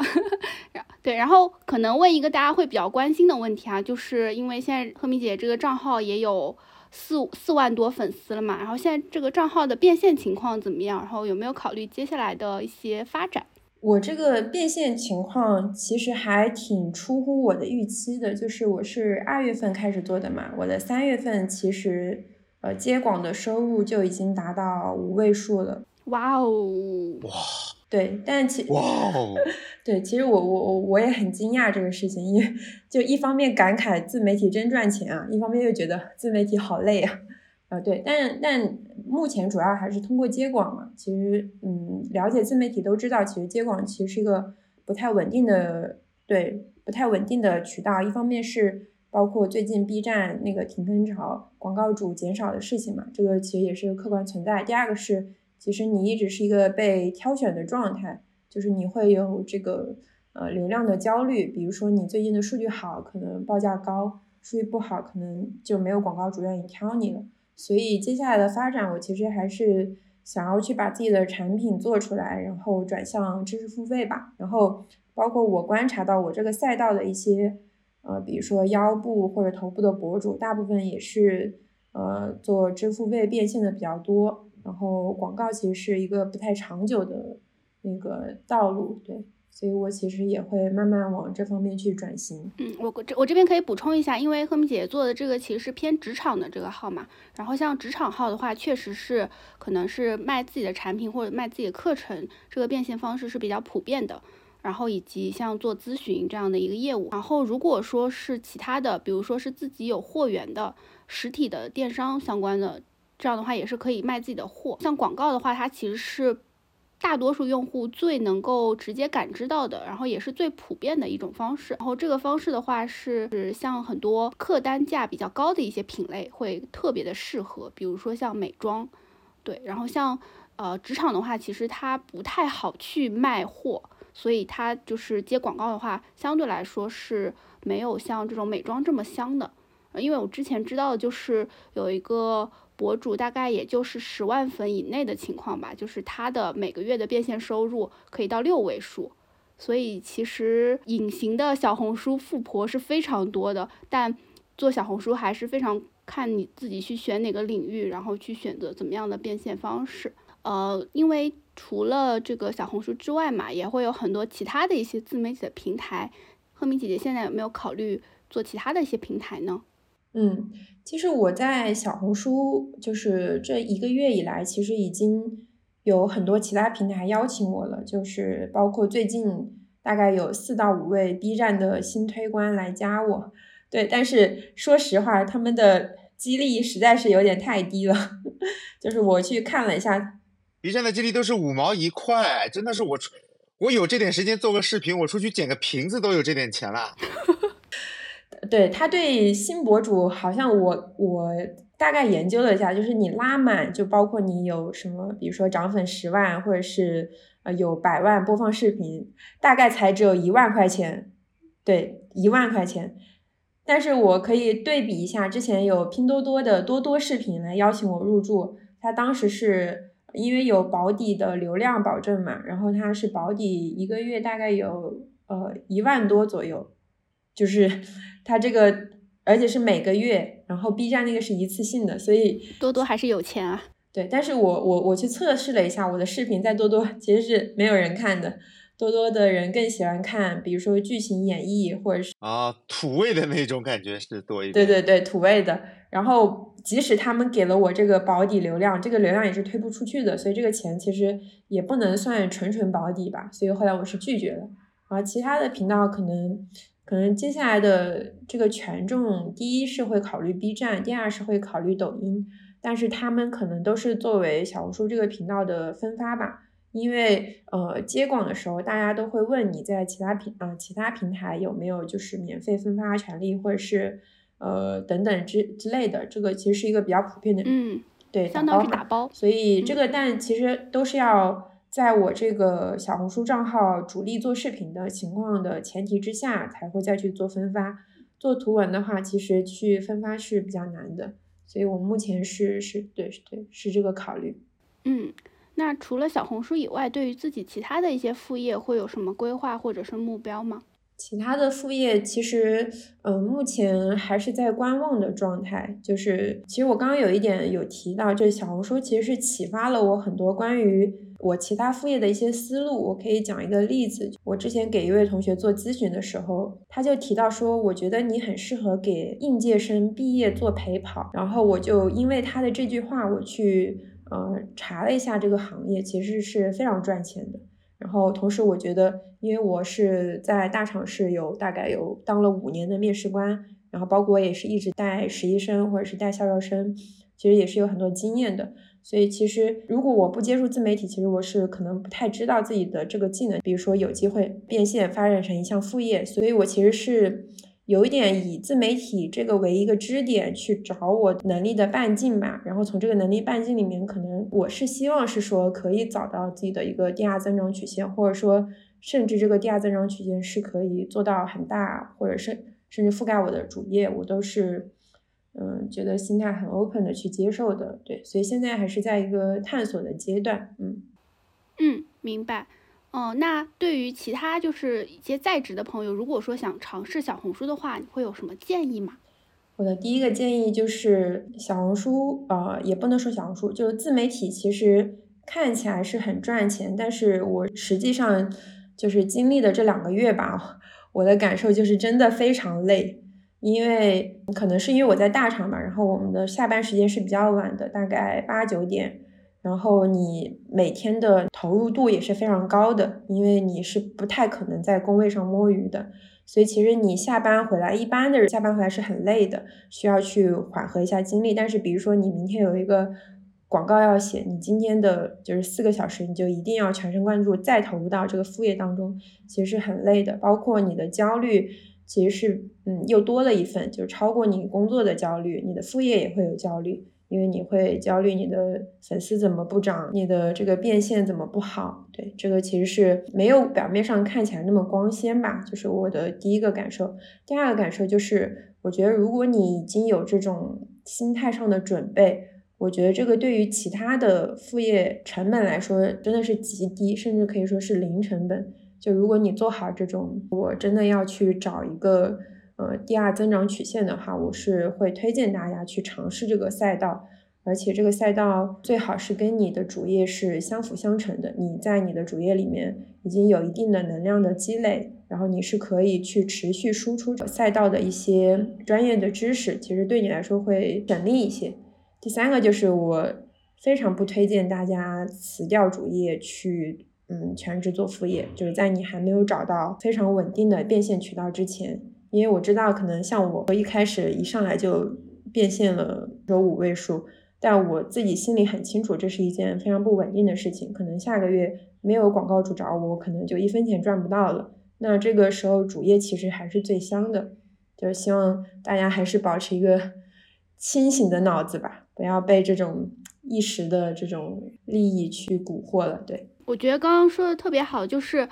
[laughs] 对，然后可能问一个大家会比较关心的问题啊，就是因为现在赫敏姐这个账号也有。四四万多粉丝了嘛，然后现在这个账号的变现情况怎么样？然后有没有考虑接下来的一些发展？我这个变现情况其实还挺出乎我的预期的，就是我是二月份开始做的嘛，我的三月份其实呃接广的收入就已经达到五位数了。哇哦！哇，对，但其哇哦，[laughs] 对，其实我我我我也很惊讶这个事情，因为就一方面感慨自媒体真赚钱啊，一方面又觉得自媒体好累啊。啊，对，但但目前主要还是通过接广嘛。其实，嗯，了解自媒体都知道，其实接广其实是一个不太稳定的，对，不太稳定的渠道。一方面是包括最近 B 站那个停更潮，广告主减少的事情嘛，这个其实也是客观存在。第二个是，其实你一直是一个被挑选的状态，就是你会有这个呃流量的焦虑。比如说你最近的数据好，可能报价高；数据不好，可能就没有广告主愿意挑你了。所以接下来的发展，我其实还是想要去把自己的产品做出来，然后转向知识付费吧。然后包括我观察到我这个赛道的一些，呃，比如说腰部或者头部的博主，大部分也是呃做支付费变现的比较多。然后广告其实是一个不太长久的那个道路，对。所以我其实也会慢慢往这方面去转型。嗯，我这我这边可以补充一下，因为赫敏姐姐做的这个其实是偏职场的这个号嘛。然后像职场号的话，确实是可能是卖自己的产品或者卖自己的课程，这个变现方式是比较普遍的。然后以及像做咨询这样的一个业务。然后如果说是其他的，比如说是自己有货源的实体的电商相关的，这样的话也是可以卖自己的货。像广告的话，它其实是。大多数用户最能够直接感知到的，然后也是最普遍的一种方式。然后这个方式的话，是是像很多客单价比较高的一些品类会特别的适合，比如说像美妆，对。然后像呃职场的话，其实它不太好去卖货，所以它就是接广告的话，相对来说是没有像这种美妆这么香的。因为我之前知道的就是有一个。博主大概也就是十万粉以内的情况吧，就是他的每个月的变现收入可以到六位数，所以其实隐形的小红书富婆是非常多的，但做小红书还是非常看你自己去选哪个领域，然后去选择怎么样的变现方式。呃，因为除了这个小红书之外嘛，也会有很多其他的一些自媒体的平台。赫敏姐姐现在有没有考虑做其他的一些平台呢？嗯，其实我在小红书，就是这一个月以来，其实已经有很多其他平台邀请我了，就是包括最近大概有四到五位 B 站的新推官来加我，对，但是说实话，他们的激励实在是有点太低了，[laughs] 就是我去看了一下，B 站的激励都是五毛一块，真的是我我有这点时间做个视频，我出去捡个瓶子都有这点钱了。对他对新博主好像我我大概研究了一下，就是你拉满，就包括你有什么，比如说涨粉十万，或者是呃有百万播放视频，大概才只有一万块钱，对，一万块钱。但是我可以对比一下，之前有拼多多的多多视频来邀请我入驻，他当时是因为有保底的流量保证嘛，然后他是保底一个月大概有呃一万多左右。就是他这个，而且是每个月，然后 B 站那个是一次性的，所以多多还是有钱啊。对，但是我我我去测试了一下，我的视频在多多其实是没有人看的，多多的人更喜欢看，比如说剧情演绎或者是啊土味的那种感觉是多一点。对对对，土味的。然后即使他们给了我这个保底流量，这个流量也是推不出去的，所以这个钱其实也不能算纯纯保底吧。所以后来我是拒绝了。然后，其他的频道可能。可能接下来的这个权重，第一是会考虑 B 站，第二是会考虑抖音，但是他们可能都是作为小红书这个频道的分发吧。因为呃接广的时候，大家都会问你在其他平啊其他平台有没有就是免费分发权利，或者是呃等等之之类的，这个其实是一个比较普遍的，嗯，对，相当于打包。所以这个但其实都是要。在我这个小红书账号主力做视频的情况的前提之下，才会再去做分发。做图文的话，其实去分发是比较难的，所以我目前是是对是对是这个考虑。嗯，那除了小红书以外，对于自己其他的一些副业会有什么规划或者是目标吗？其他的副业其实，嗯，目前还是在观望的状态。就是，其实我刚刚有一点有提到，这小红书其实是启发了我很多关于我其他副业的一些思路。我可以讲一个例子，我之前给一位同学做咨询的时候，他就提到说，我觉得你很适合给应届生毕业做陪跑。然后我就因为他的这句话，我去呃查了一下这个行业，其实是非常赚钱的。然后同时，我觉得，因为我是在大厂是有大概有当了五年的面试官，然后包括也是一直带实习生或者是带校招生，其实也是有很多经验的。所以其实如果我不接触自媒体，其实我是可能不太知道自己的这个技能，比如说有机会变现发展成一项副业。所以我其实是。有一点以自媒体这个为一个支点去找我能力的半径吧，然后从这个能力半径里面，可能我是希望是说可以找到自己的一个第二增长曲线，或者说甚至这个第二增长曲线是可以做到很大，或者是甚至覆盖我的主业，我都是嗯觉得心态很 open 的去接受的，对，所以现在还是在一个探索的阶段，嗯嗯，明白。哦，那对于其他就是一些在职的朋友，如果说想尝试小红书的话，你会有什么建议吗？我的第一个建议就是小红书，呃，也不能说小红书，就是自媒体，其实看起来是很赚钱，但是我实际上就是经历的这两个月吧，我的感受就是真的非常累，因为可能是因为我在大厂吧，然后我们的下班时间是比较晚的，大概八九点。然后你每天的投入度也是非常高的，因为你是不太可能在工位上摸鱼的，所以其实你下班回来，一般的人下班回来是很累的，需要去缓和一下精力。但是比如说你明天有一个广告要写，你今天的就是四个小时，你就一定要全神贯注再投入到这个副业当中，其实是很累的。包括你的焦虑，其实是嗯又多了一份，就是超过你工作的焦虑，你的副业也会有焦虑。因为你会焦虑，你的粉丝怎么不涨，你的这个变现怎么不好？对，这个其实是没有表面上看起来那么光鲜吧。就是我的第一个感受。第二个感受就是，我觉得如果你已经有这种心态上的准备，我觉得这个对于其他的副业成本来说真的是极低，甚至可以说是零成本。就如果你做好这种，我真的要去找一个。呃，第二增长曲线的话，我是会推荐大家去尝试这个赛道，而且这个赛道最好是跟你的主业是相辅相成的。你在你的主业里面已经有一定的能量的积累，然后你是可以去持续输出赛道的一些专业的知识，其实对你来说会省力一些。第三个就是我非常不推荐大家辞掉主业去嗯全职做副业，就是在你还没有找到非常稳定的变现渠道之前。因为我知道，可能像我我一开始一上来就变现了有五位数，但我自己心里很清楚，这是一件非常不稳定的事情。可能下个月没有广告主找我，我可能就一分钱赚不到了。那这个时候主业其实还是最香的，就是希望大家还是保持一个 [laughs] 清醒的脑子吧，不要被这种一时的这种利益去蛊惑了。对我觉得刚刚说的特别好，就是。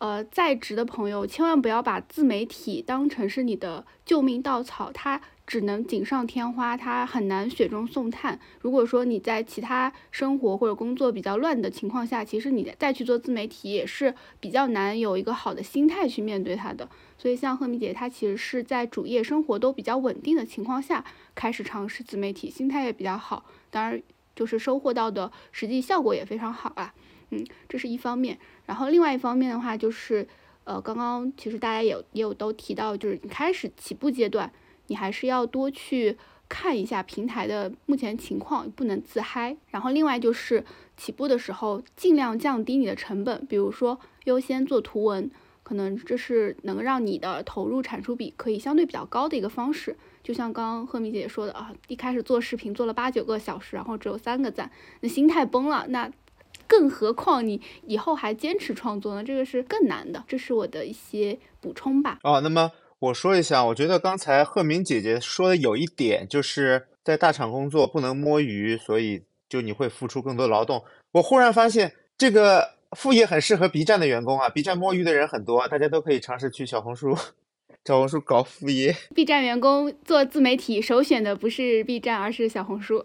呃，在职的朋友千万不要把自媒体当成是你的救命稻草，它只能锦上添花，它很难雪中送炭。如果说你在其他生活或者工作比较乱的情况下，其实你再去做自媒体也是比较难有一个好的心态去面对它的。所以像赫敏姐，她其实是在主业生活都比较稳定的情况下开始尝试自媒体，心态也比较好，当然就是收获到的实际效果也非常好啊。嗯，这是一方面，然后另外一方面的话，就是，呃，刚刚其实大家也也有都提到，就是你开始起步阶段，你还是要多去看一下平台的目前情况，不能自嗨。然后另外就是起步的时候，尽量降低你的成本，比如说优先做图文，可能这是能让你的投入产出比可以相对比较高的一个方式。就像刚刚赫敏姐说的啊，一开始做视频做了八九个小时，然后只有三个赞，那心态崩了，那。更何况你以后还坚持创作呢，这个是更难的。这是我的一些补充吧。哦，那么我说一下，我觉得刚才赫敏姐姐说的有一点，就是在大厂工作不能摸鱼，所以就你会付出更多劳动。我忽然发现，这个副业很适合 B 站的员工啊，B 站摸鱼的人很多，大家都可以尝试去小红书，小红书搞副业。B 站员工做自媒体首选的不是 B 站，而是小红书。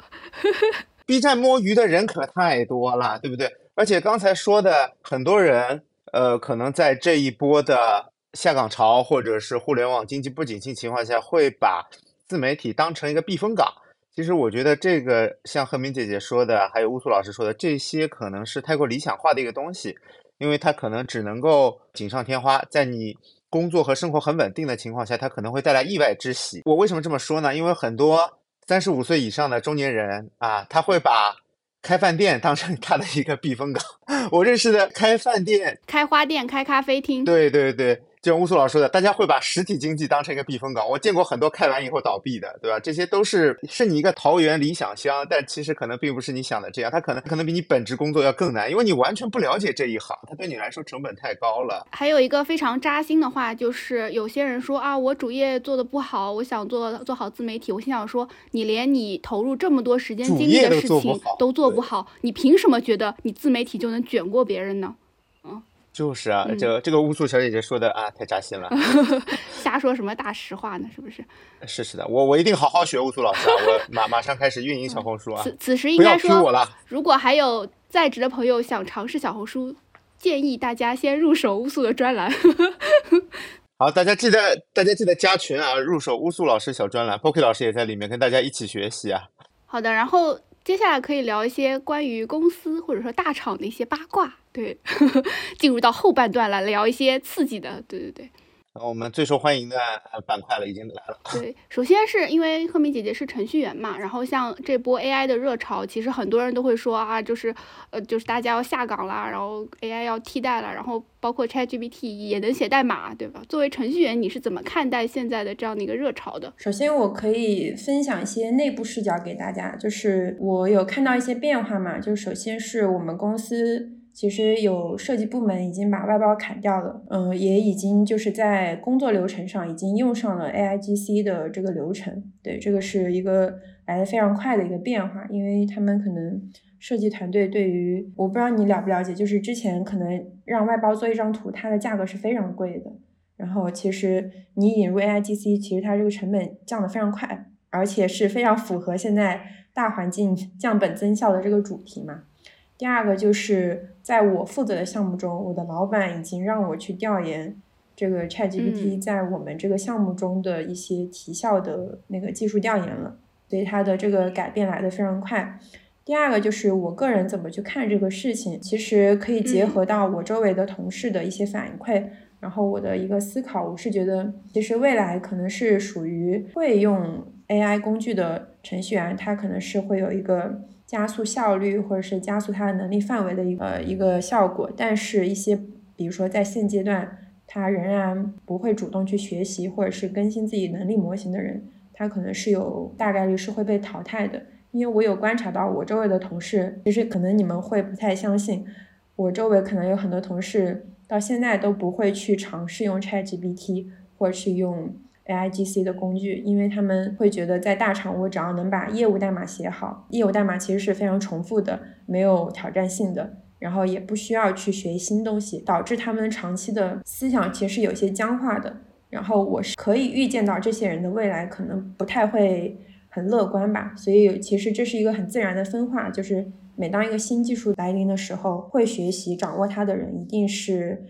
B 站摸鱼的人可太多了，对不对？而且刚才说的很多人，呃，可能在这一波的下岗潮或者是互联网经济不景气情况下，会把自媒体当成一个避风港。其实我觉得这个像贺明姐姐说的，还有乌苏老师说的，这些可能是太过理想化的一个东西，因为它可能只能够锦上添花，在你工作和生活很稳定的情况下，它可能会带来意外之喜。我为什么这么说呢？因为很多三十五岁以上的中年人啊，他会把开饭店当成他的一个避风港。[laughs] 我认识的开饭店、开花店、开咖啡厅，对对对。就像乌苏老师说的，大家会把实体经济当成一个避风港。我见过很多开完以后倒闭的，对吧？这些都是是你一个桃园理想乡，但其实可能并不是你想的这样。它可能可能比你本职工作要更难，因为你完全不了解这一行，它对你来说成本太高了。还有一个非常扎心的话，就是有些人说啊，我主业做的不好，我想做做好自媒体。我心想说，你连你投入这么多时间精力的事情都做不好，你凭什么觉得你自媒体就能卷过别人呢？就是啊，这个这个乌素小姐姐说的啊，太扎心了，[laughs] 瞎说什么大实话呢？是不是？[laughs] 是是的，我我一定好好学乌素老师啊，我 [laughs] 马马上开始运营小红书啊。此此时应该说，我了。如果还有在职的朋友想尝试小红书，建议大家先入手乌素的专栏。好，大家记得大家记得加群啊，入手乌素老师小专栏，Poki 老师也在里面跟大家一起学习啊。好的，然后接下来可以聊一些关于公司或者说大厂的一些八卦。对，[laughs] 进入到后半段来聊一些刺激的，对对对。我们最受欢迎的板块了，已经来了。对，首先是因为赫敏姐姐是程序员嘛，然后像这波 AI 的热潮，其实很多人都会说啊，就是呃，就是大家要下岗啦，然后 AI 要替代了，然后包括 ChatGPT 也能写代码，对吧？作为程序员，你是怎么看待现在的这样的一个热潮的？首先，我可以分享一些内部视角给大家，就是我有看到一些变化嘛，就首先是我们公司。其实有设计部门已经把外包砍掉了，嗯，也已经就是在工作流程上已经用上了 AIGC 的这个流程。对，这个是一个来的非常快的一个变化，因为他们可能设计团队对于我不知道你了不了解，就是之前可能让外包做一张图，它的价格是非常贵的。然后其实你引入 AIGC，其实它这个成本降得非常快，而且是非常符合现在大环境降本增效的这个主题嘛。第二个就是在我负责的项目中，我的老板已经让我去调研这个 ChatGPT 在我们这个项目中的一些提效的那个技术调研了，所以它的这个改变来的非常快。第二个就是我个人怎么去看这个事情，其实可以结合到我周围的同事的一些反馈，然后我的一个思考，我是觉得其实未来可能是属于会用 AI 工具的程序员，他可能是会有一个。加速效率，或者是加速它的能力范围的一个一个效果，但是，一些比如说在现阶段，他仍然不会主动去学习或者是更新自己能力模型的人，他可能是有大概率是会被淘汰的。因为我有观察到我周围的同事，其实可能你们会不太相信，我周围可能有很多同事到现在都不会去尝试用 ChatGPT 或者是用。AIGC 的工具，因为他们会觉得在大厂，我只要能把业务代码写好，业务代码其实是非常重复的，没有挑战性的，然后也不需要去学新东西，导致他们长期的思想其实有些僵化的。然后我是可以预见到这些人的未来可能不太会很乐观吧，所以其实这是一个很自然的分化，就是每当一个新技术来临的时候，会学习掌握它的人一定是。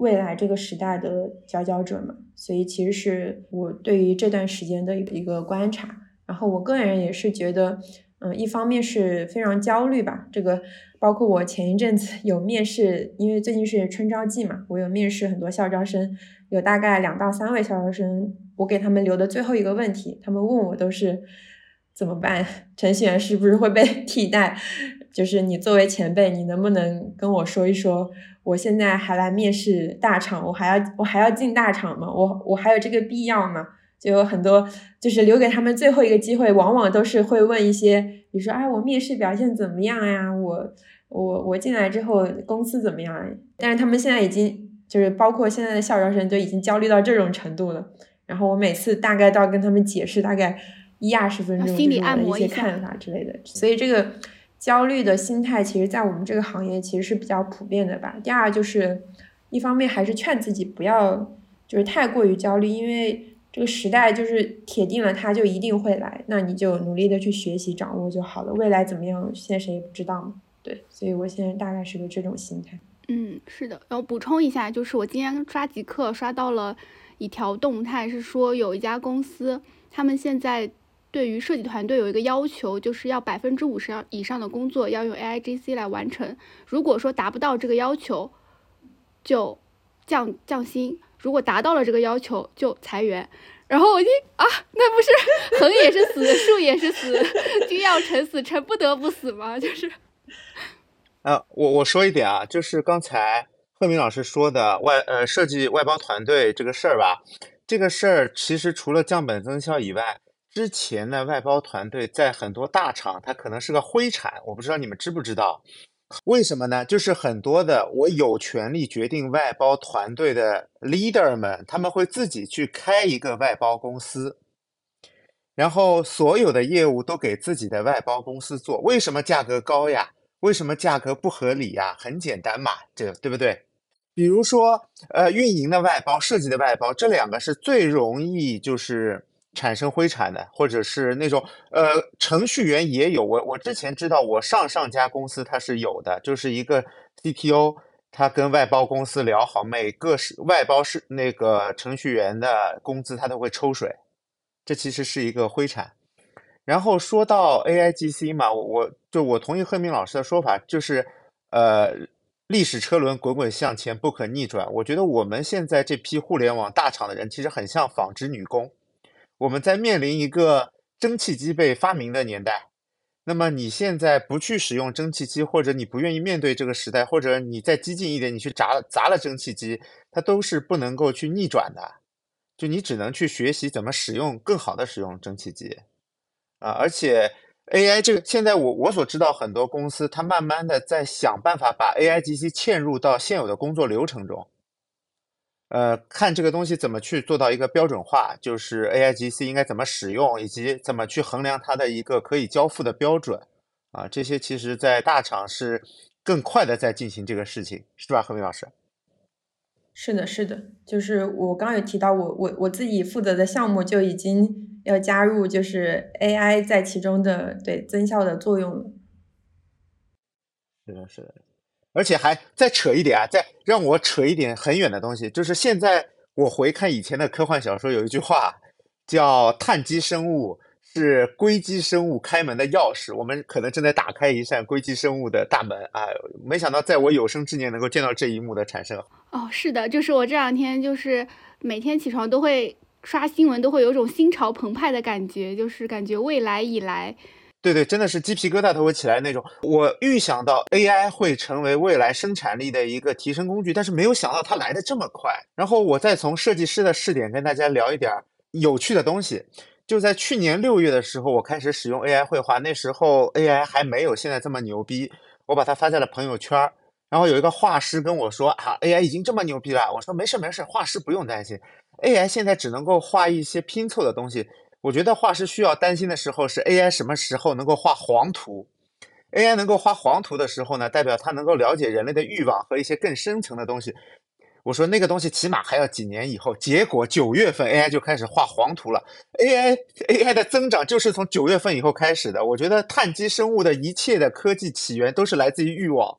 未来这个时代的佼佼者嘛，所以其实是我对于这段时间的一个观察。然后我个人也是觉得，嗯，一方面是非常焦虑吧。这个包括我前一阵子有面试，因为最近是春招季嘛，我有面试很多校招生，有大概两到三位校招生，我给他们留的最后一个问题，他们问我都是怎么办？程序员是不是会被 [laughs] 替代？就是你作为前辈，你能不能跟我说一说？我现在还来面试大厂，我还要我还要进大厂吗？我我还有这个必要吗？就有很多，就是留给他们最后一个机会，往往都是会问一些，比如说，哎，我面试表现怎么样呀？我我我进来之后公司怎么样？但是他们现在已经就是包括现在的校招生都已经焦虑到这种程度了。然后我每次大概都要跟他们解释大概一二十分钟，就是我的一些看法之类的。所以这个。焦虑的心态，其实，在我们这个行业其实是比较普遍的吧。第二，就是一方面还是劝自己不要就是太过于焦虑，因为这个时代就是铁定了，它就一定会来，那你就努力的去学习掌握就好了。未来怎么样，现在谁也不知道嘛。对，所以我现在大概是个这种心态。嗯，是的。然后补充一下，就是我今天刷极客刷到了一条动态，是说有一家公司，他们现在。对于设计团队有一个要求，就是要百分之五十以上的工作要用 AIGC 来完成。如果说达不到这个要求，就降降薪；如果达到了这个要求，就裁员。然后我就啊，那不是横也是死，竖也是死，君要臣死，臣不得不死吗？[laughs] 就是。啊，我我说一点啊，就是刚才贺明老师说的外呃设计外包团队这个事儿吧，这个事儿其实除了降本增效以外，之前的外包团队在很多大厂它可能是个灰产，我不知道你们知不知道？为什么呢？就是很多的我有权利决定外包团队的 leader 们，他们会自己去开一个外包公司，然后所有的业务都给自己的外包公司做。为什么价格高呀？为什么价格不合理呀？很简单嘛，这对不对？比如说，呃，运营的外包、设计的外包，这两个是最容易就是。产生灰产的，或者是那种呃，程序员也有。我我之前知道，我上上家公司它是有的，就是一个 CTO，他跟外包公司聊好，每个是外包是那个程序员的工资他都会抽水，这其实是一个灰产。然后说到 AIGC 嘛，我我就我同意贺明老师的说法，就是呃，历史车轮滚滚向前，不可逆转。我觉得我们现在这批互联网大厂的人，其实很像纺织女工。我们在面临一个蒸汽机被发明的年代，那么你现在不去使用蒸汽机，或者你不愿意面对这个时代，或者你再激进一点，你去砸砸了蒸汽机，它都是不能够去逆转的，就你只能去学习怎么使用更好的使用蒸汽机啊！而且 AI 这个现在我我所知道很多公司，它慢慢的在想办法把 AI 机器嵌入到现有的工作流程中。呃，看这个东西怎么去做到一个标准化，就是 AIGC 应该怎么使用，以及怎么去衡量它的一个可以交付的标准啊，这些其实在大厂是更快的在进行这个事情，是吧，何明老师？是的，是的，就是我刚有提到，我我我自己负责的项目就已经要加入，就是 AI 在其中的对增效的作用了。是的，是的。而且还再扯一点啊，再让我扯一点很远的东西，就是现在我回看以前的科幻小说，有一句话叫“碳基生物是硅基生物开门的钥匙”，我们可能正在打开一扇硅基生物的大门啊！没想到在我有生之年能够见到这一幕的产生。哦，是的，就是我这两天就是每天起床都会刷新闻，都会有种心潮澎湃的感觉，就是感觉未来以来。对对，真的是鸡皮疙瘩都会起来那种。我预想到 AI 会成为未来生产力的一个提升工具，但是没有想到它来的这么快。然后我再从设计师的试点跟大家聊一点有趣的东西。就在去年六月的时候，我开始使用 AI 绘画，那时候 AI 还没有现在这么牛逼。我把它发在了朋友圈，然后有一个画师跟我说：“啊，AI 已经这么牛逼了。”我说：“没事没事，画师不用担心，AI 现在只能够画一些拼凑的东西。”我觉得画师需要担心的时候是 AI 什么时候能够画黄图？AI 能够画黄图的时候呢，代表它能够了解人类的欲望和一些更深层的东西。我说那个东西起码还要几年以后。结果九月份 AI 就开始画黄图了。AI AI 的增长就是从九月份以后开始的。我觉得碳基生物的一切的科技起源都是来自于欲望。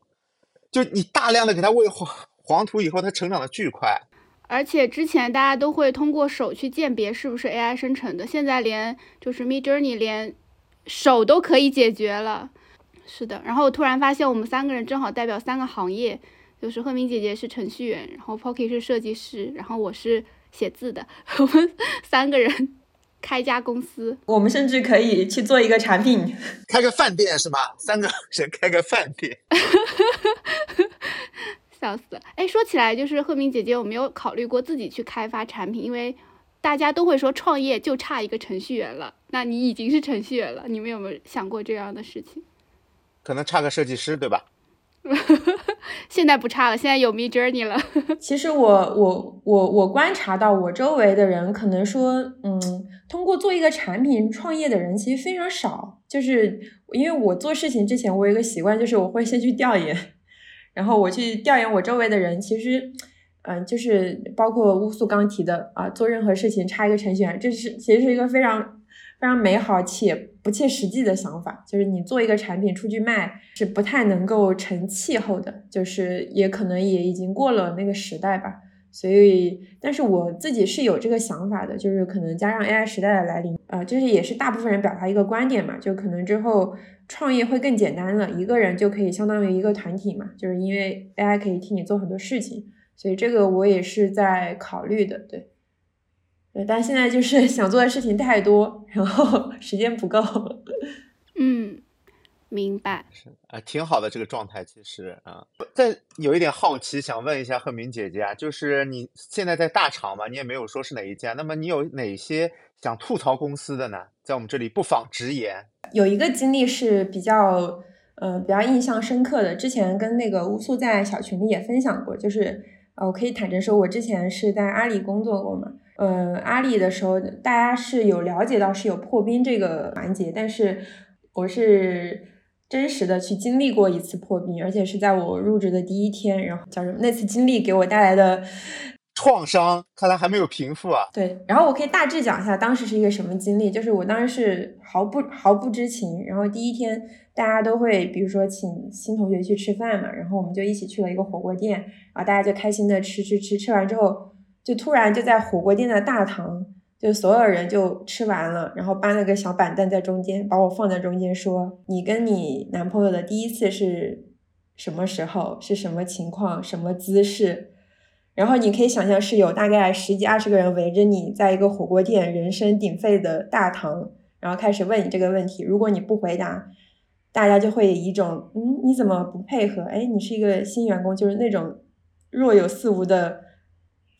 就你大量的给它喂黄黄图以后，它成长的巨快。而且之前大家都会通过手去鉴别是不是 AI 生成的，现在连就是 Mid Journey 连手都可以解决了。是的，然后我突然发现我们三个人正好代表三个行业，就是赫敏姐姐是程序员，然后 Pocky 是设计师，然后我是写字的，我们三个人 [laughs] 开一家公司，我们甚至可以去做一个产品，开个饭店是吗？三个人开个饭店。[laughs] 笑死了！哎，说起来，就是赫敏姐姐有没有考虑过自己去开发产品？因为大家都会说创业就差一个程序员了。那你已经是程序员了，你们有没有想过这样的事情？可能差个设计师，对吧？[laughs] 现在不差了，现在有 Mid Journey 了。[laughs] 其实我我我我观察到，我周围的人可能说，嗯，通过做一个产品创业的人其实非常少。就是因为我做事情之前，我有一个习惯，就是我会先去调研。然后我去调研我周围的人，其实，嗯，就是包括乌素刚提的啊，做任何事情差一个程序员，这是其实是一个非常非常美好且不切实际的想法。就是你做一个产品出去卖，是不太能够成气候的，就是也可能也已经过了那个时代吧。所以，但是我自己是有这个想法的，就是可能加上 AI 时代的来临，呃，就是也是大部分人表达一个观点嘛，就可能之后创业会更简单了，一个人就可以相当于一个团体嘛，就是因为 AI 可以替你做很多事情，所以这个我也是在考虑的，对，对，但现在就是 [laughs] 想做的事情太多，然后时间不够，[laughs] 嗯。明白是啊，挺好的这个状态，其实啊，再有一点好奇，想问一下贺明姐姐啊，就是你现在在大厂嘛，你也没有说是哪一家，那么你有哪些想吐槽公司的呢？在我们这里不妨直言。有一个经历是比较，呃，比较印象深刻的，之前跟那个乌素在小群里也分享过，就是呃，我可以坦诚说，我之前是在阿里工作过嘛，呃，阿里的时候大家是有了解到是有破冰这个环节，但是我是。真实的去经历过一次破冰，而且是在我入职的第一天，然后叫什么？那次经历给我带来的创伤，看来还没有平复啊。对，然后我可以大致讲一下当时是一个什么经历，就是我当时是毫不毫不知情，然后第一天大家都会，比如说请新同学去吃饭嘛，然后我们就一起去了一个火锅店，然后大家就开心的吃吃吃，吃完之后就突然就在火锅店的大堂。就所有人就吃完了，然后搬了个小板凳在中间，把我放在中间，说：“你跟你男朋友的第一次是什么时候？是什么情况？什么姿势？”然后你可以想象是有大概十几二十个人围着你，在一个火锅店人声鼎沸的大堂，然后开始问你这个问题。如果你不回答，大家就会以一种“嗯，你怎么不配合？哎，你是一个新员工，就是那种若有似无的。”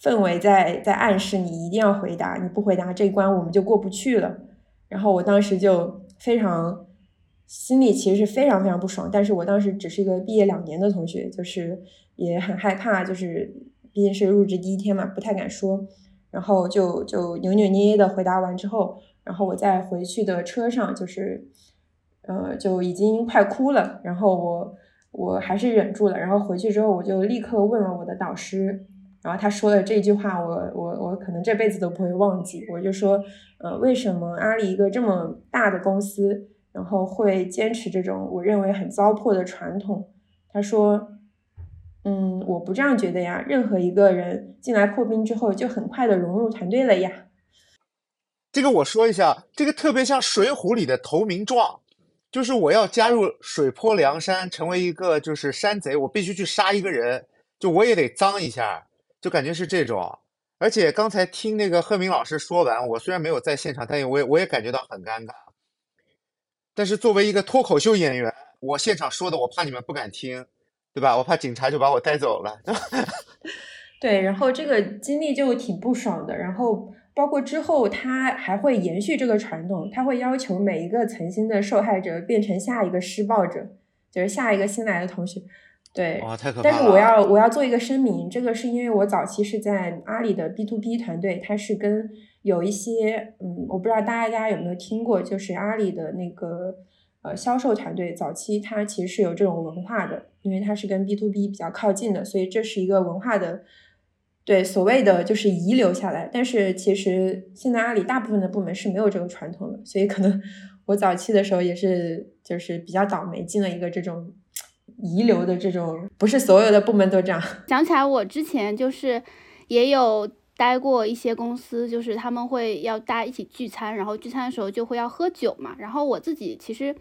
氛围在在暗示你一定要回答，你不回答这一关我们就过不去了。然后我当时就非常心里其实是非常非常不爽，但是我当时只是一个毕业两年的同学，就是也很害怕，就是毕竟是入职第一天嘛，不太敢说。然后就就扭扭捏捏的回答完之后，然后我在回去的车上就是呃就已经快哭了，然后我我还是忍住了。然后回去之后我就立刻问了我的导师。然后他说的这句话，我我我可能这辈子都不会忘记。我就说，呃，为什么阿里一个这么大的公司，然后会坚持这种我认为很糟粕的传统？他说，嗯，我不这样觉得呀。任何一个人进来破冰之后，就很快的融入团队了呀。这个我说一下，这个特别像《水浒》里的投名状，就是我要加入水泊梁山，成为一个就是山贼，我必须去杀一个人，就我也得脏一下。就感觉是这种，而且刚才听那个贺明老师说完，我虽然没有在现场，但我也我也感觉到很尴尬。但是作为一个脱口秀演员，我现场说的，我怕你们不敢听，对吧？我怕警察就把我带走了。[laughs] 对，然后这个经历就挺不爽的。然后包括之后，他还会延续这个传统，他会要求每一个曾经的受害者变成下一个施暴者，就是下一个新来的同学。对，但是我要我要做一个声明，这个是因为我早期是在阿里的 B to B 团队，它是跟有一些嗯，我不知道大家有没有听过，就是阿里的那个呃销售团队，早期它其实是有这种文化的，因为它是跟 B to B 比较靠近的，所以这是一个文化的，对所谓的就是遗留下来。但是其实现在阿里大部分的部门是没有这个传统的，所以可能 [laughs] 我早期的时候也是就是比较倒霉，进了一个这种。遗留的这种不是所有的部门都这样。[laughs] 想起来，我之前就是也有待过一些公司，就是他们会要大家一起聚餐，然后聚餐的时候就会要喝酒嘛。然后我自己其实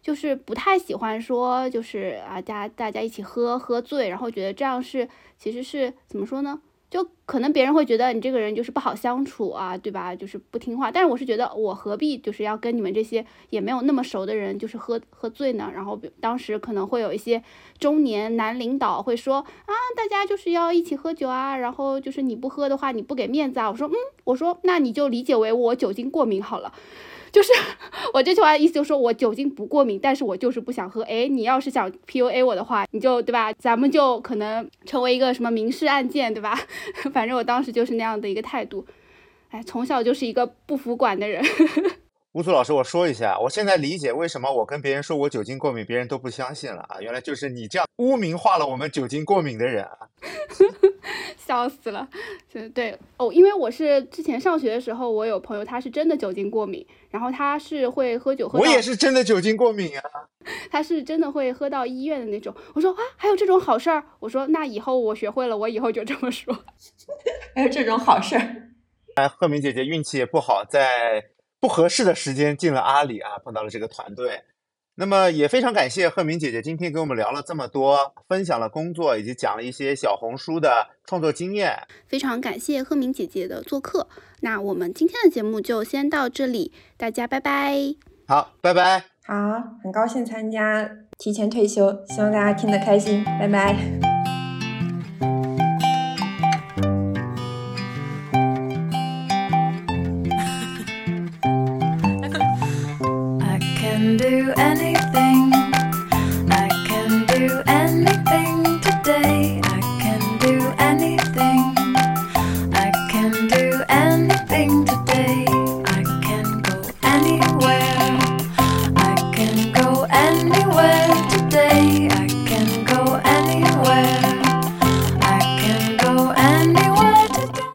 就是不太喜欢说，就是啊，大家大家一起喝喝醉，然后觉得这样是其实是怎么说呢？就可能别人会觉得你这个人就是不好相处啊，对吧？就是不听话。但是我是觉得我何必就是要跟你们这些也没有那么熟的人就是喝喝醉呢？然后当时可能会有一些中年男领导会说啊，大家就是要一起喝酒啊，然后就是你不喝的话你不给面子啊。我说嗯，我说那你就理解为我酒精过敏好了。就是 [laughs] 我这句话的意思，就是说我酒精不过敏，但是我就是不想喝。哎，你要是想 PUA 我的话，你就对吧？咱们就可能成为一个什么民事案件，对吧？[laughs] 反正我当时就是那样的一个态度。哎，从小就是一个不服管的人。乌苏老师，我说一下，我现在理解为什么我跟别人说我酒精过敏，别人都不相信了啊！原来就是你这样污名化了我们酒精过敏的人啊。[laughs] 笑死了，对对哦，因为我是之前上学的时候，我有朋友他是真的酒精过敏，然后他是会喝酒喝到，我也是真的酒精过敏啊，[laughs] 他是真的会喝到医院的那种。我说啊，还有这种好事儿，我说那以后我学会了，我以后就这么说，[laughs] 还有这种好事儿。哎，赫敏姐姐运气也不好，在不合适的时间进了阿里啊，碰到了这个团队。那么也非常感谢赫敏姐姐今天跟我们聊了这么多，分享了工作以及讲了一些小红书的创作经验。非常感谢赫敏姐姐的做客。那我们今天的节目就先到这里，大家拜拜。好，拜拜。好，很高兴参加，提前退休，希望大家听得开心，拜拜。